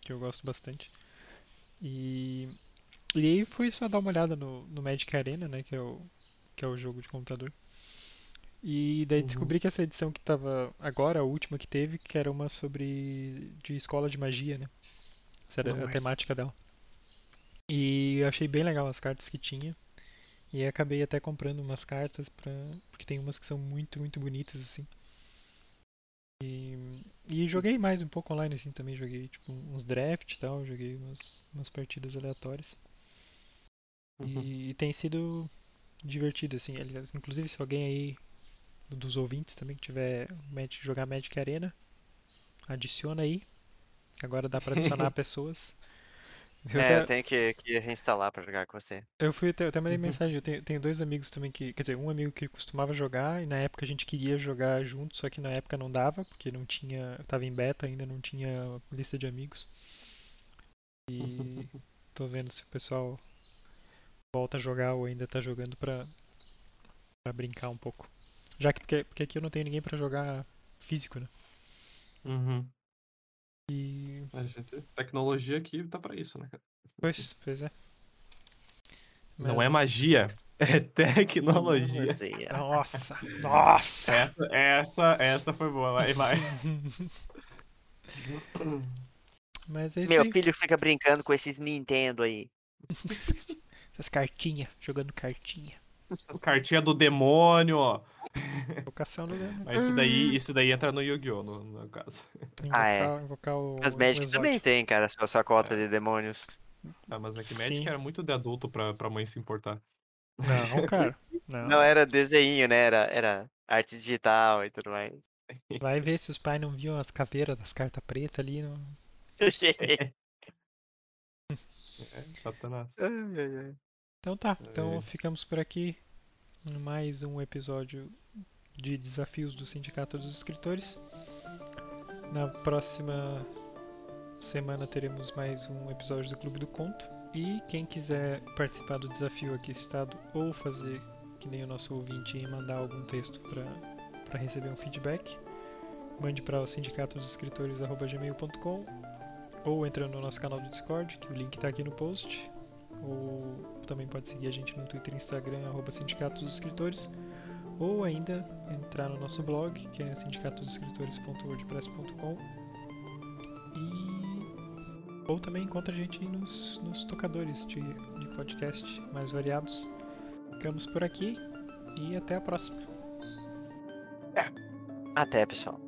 Speaker 1: Que eu gosto bastante. E. E aí fui só dar uma olhada no, no Magic Arena, né? Que é o, que é o jogo de computador. E daí
Speaker 2: Uhum.
Speaker 1: descobri que essa edição que tava agora, a última que teve, que era uma sobre de escola de magia, né? Essa era a temática dela. E eu achei bem legal as cartas que tinha. E acabei até comprando umas cartas pra. Porque tem umas que são muito, muito bonitas, assim. E, e joguei mais um pouco online, assim, também. Joguei, tipo, uns draft e tal. Joguei umas, umas partidas aleatórias.
Speaker 2: Uhum.
Speaker 1: E, e tem sido divertido, assim. Inclusive, se alguém aí dos ouvintes também que tiver jogar Magic Arena, adiciona aí. Agora dá pra adicionar *laughs* pessoas. *laughs* Eu,
Speaker 3: É,
Speaker 1: até-
Speaker 3: eu tenho que, que reinstalar pra jogar com você.
Speaker 1: eu fui até, eu até mandei
Speaker 2: Uhum.
Speaker 1: mensagem, eu tenho, tenho dois amigos também que, quer dizer, um amigo que costumava jogar e na época a gente queria jogar junto, só que na época não dava, porque não tinha, tava em beta ainda, não tinha lista de amigos. E *laughs* tô vendo se o pessoal volta a jogar ou ainda tá jogando pra, pra brincar um pouco. Já que porque, porque aqui eu não tenho ninguém pra jogar físico, né?
Speaker 2: Uhum.
Speaker 1: E
Speaker 2: A gente, tecnologia aqui tá pra isso, né, cara?
Speaker 1: pois, pois é.
Speaker 2: Não
Speaker 1: Mas-
Speaker 2: é magia, *laughs* é tecnologia.
Speaker 1: Nossa, nossa.
Speaker 2: Essa, essa, essa foi boa, vai, vai. *laughs*
Speaker 1: Mas é isso
Speaker 3: Meu
Speaker 1: aí.
Speaker 3: filho fica brincando com esses Nintendo aí. *laughs*
Speaker 1: Essas cartinhas, jogando cartinha.
Speaker 2: Essas cartinhas do demônio, ó.
Speaker 1: Invocação do Demônio.
Speaker 2: Mas isso daí, isso daí entra no Yu-Gi-Oh! No, no caso.
Speaker 1: Invocar,
Speaker 3: Ah, é.
Speaker 1: invocar o.
Speaker 3: As
Speaker 1: o
Speaker 3: Magic
Speaker 1: exótico.
Speaker 3: também tem, cara, sua, sua cota de demônios.
Speaker 2: Ah, mas é que Magic era muito de adulto pra, pra mãe se importar.
Speaker 1: Não, cara. *laughs* Não.
Speaker 3: Não era desenho, né? Era, era arte digital e tudo mais. *laughs*
Speaker 1: Vai ver se os pais não viam as caveiras das cartas pretas ali. No... *laughs*
Speaker 2: É, Satanás.
Speaker 3: Ai, ai, ai.
Speaker 1: Então tá, então ficamos por aqui. em Mais um episódio de desafios do Sindicato dos Escritores. Na próxima semana teremos mais um episódio do Clube do Conto. E quem quiser participar do desafio aqui citado ou fazer que nem o nosso ouvinte e mandar algum texto para receber um feedback, mande para o sindicatosescritores.gmail.com ou entrando no nosso canal do Discord, que o link está aqui no post. Ou também pode seguir a gente no Twitter e Instagram, arroba Escritores. Ou ainda entrar no nosso blog, que é sindicatosescritores.wordpress.com. E... Ou também encontra a gente nos, nos tocadores de, de podcast mais variados. Ficamos por aqui e até a próxima.
Speaker 3: Até, pessoal.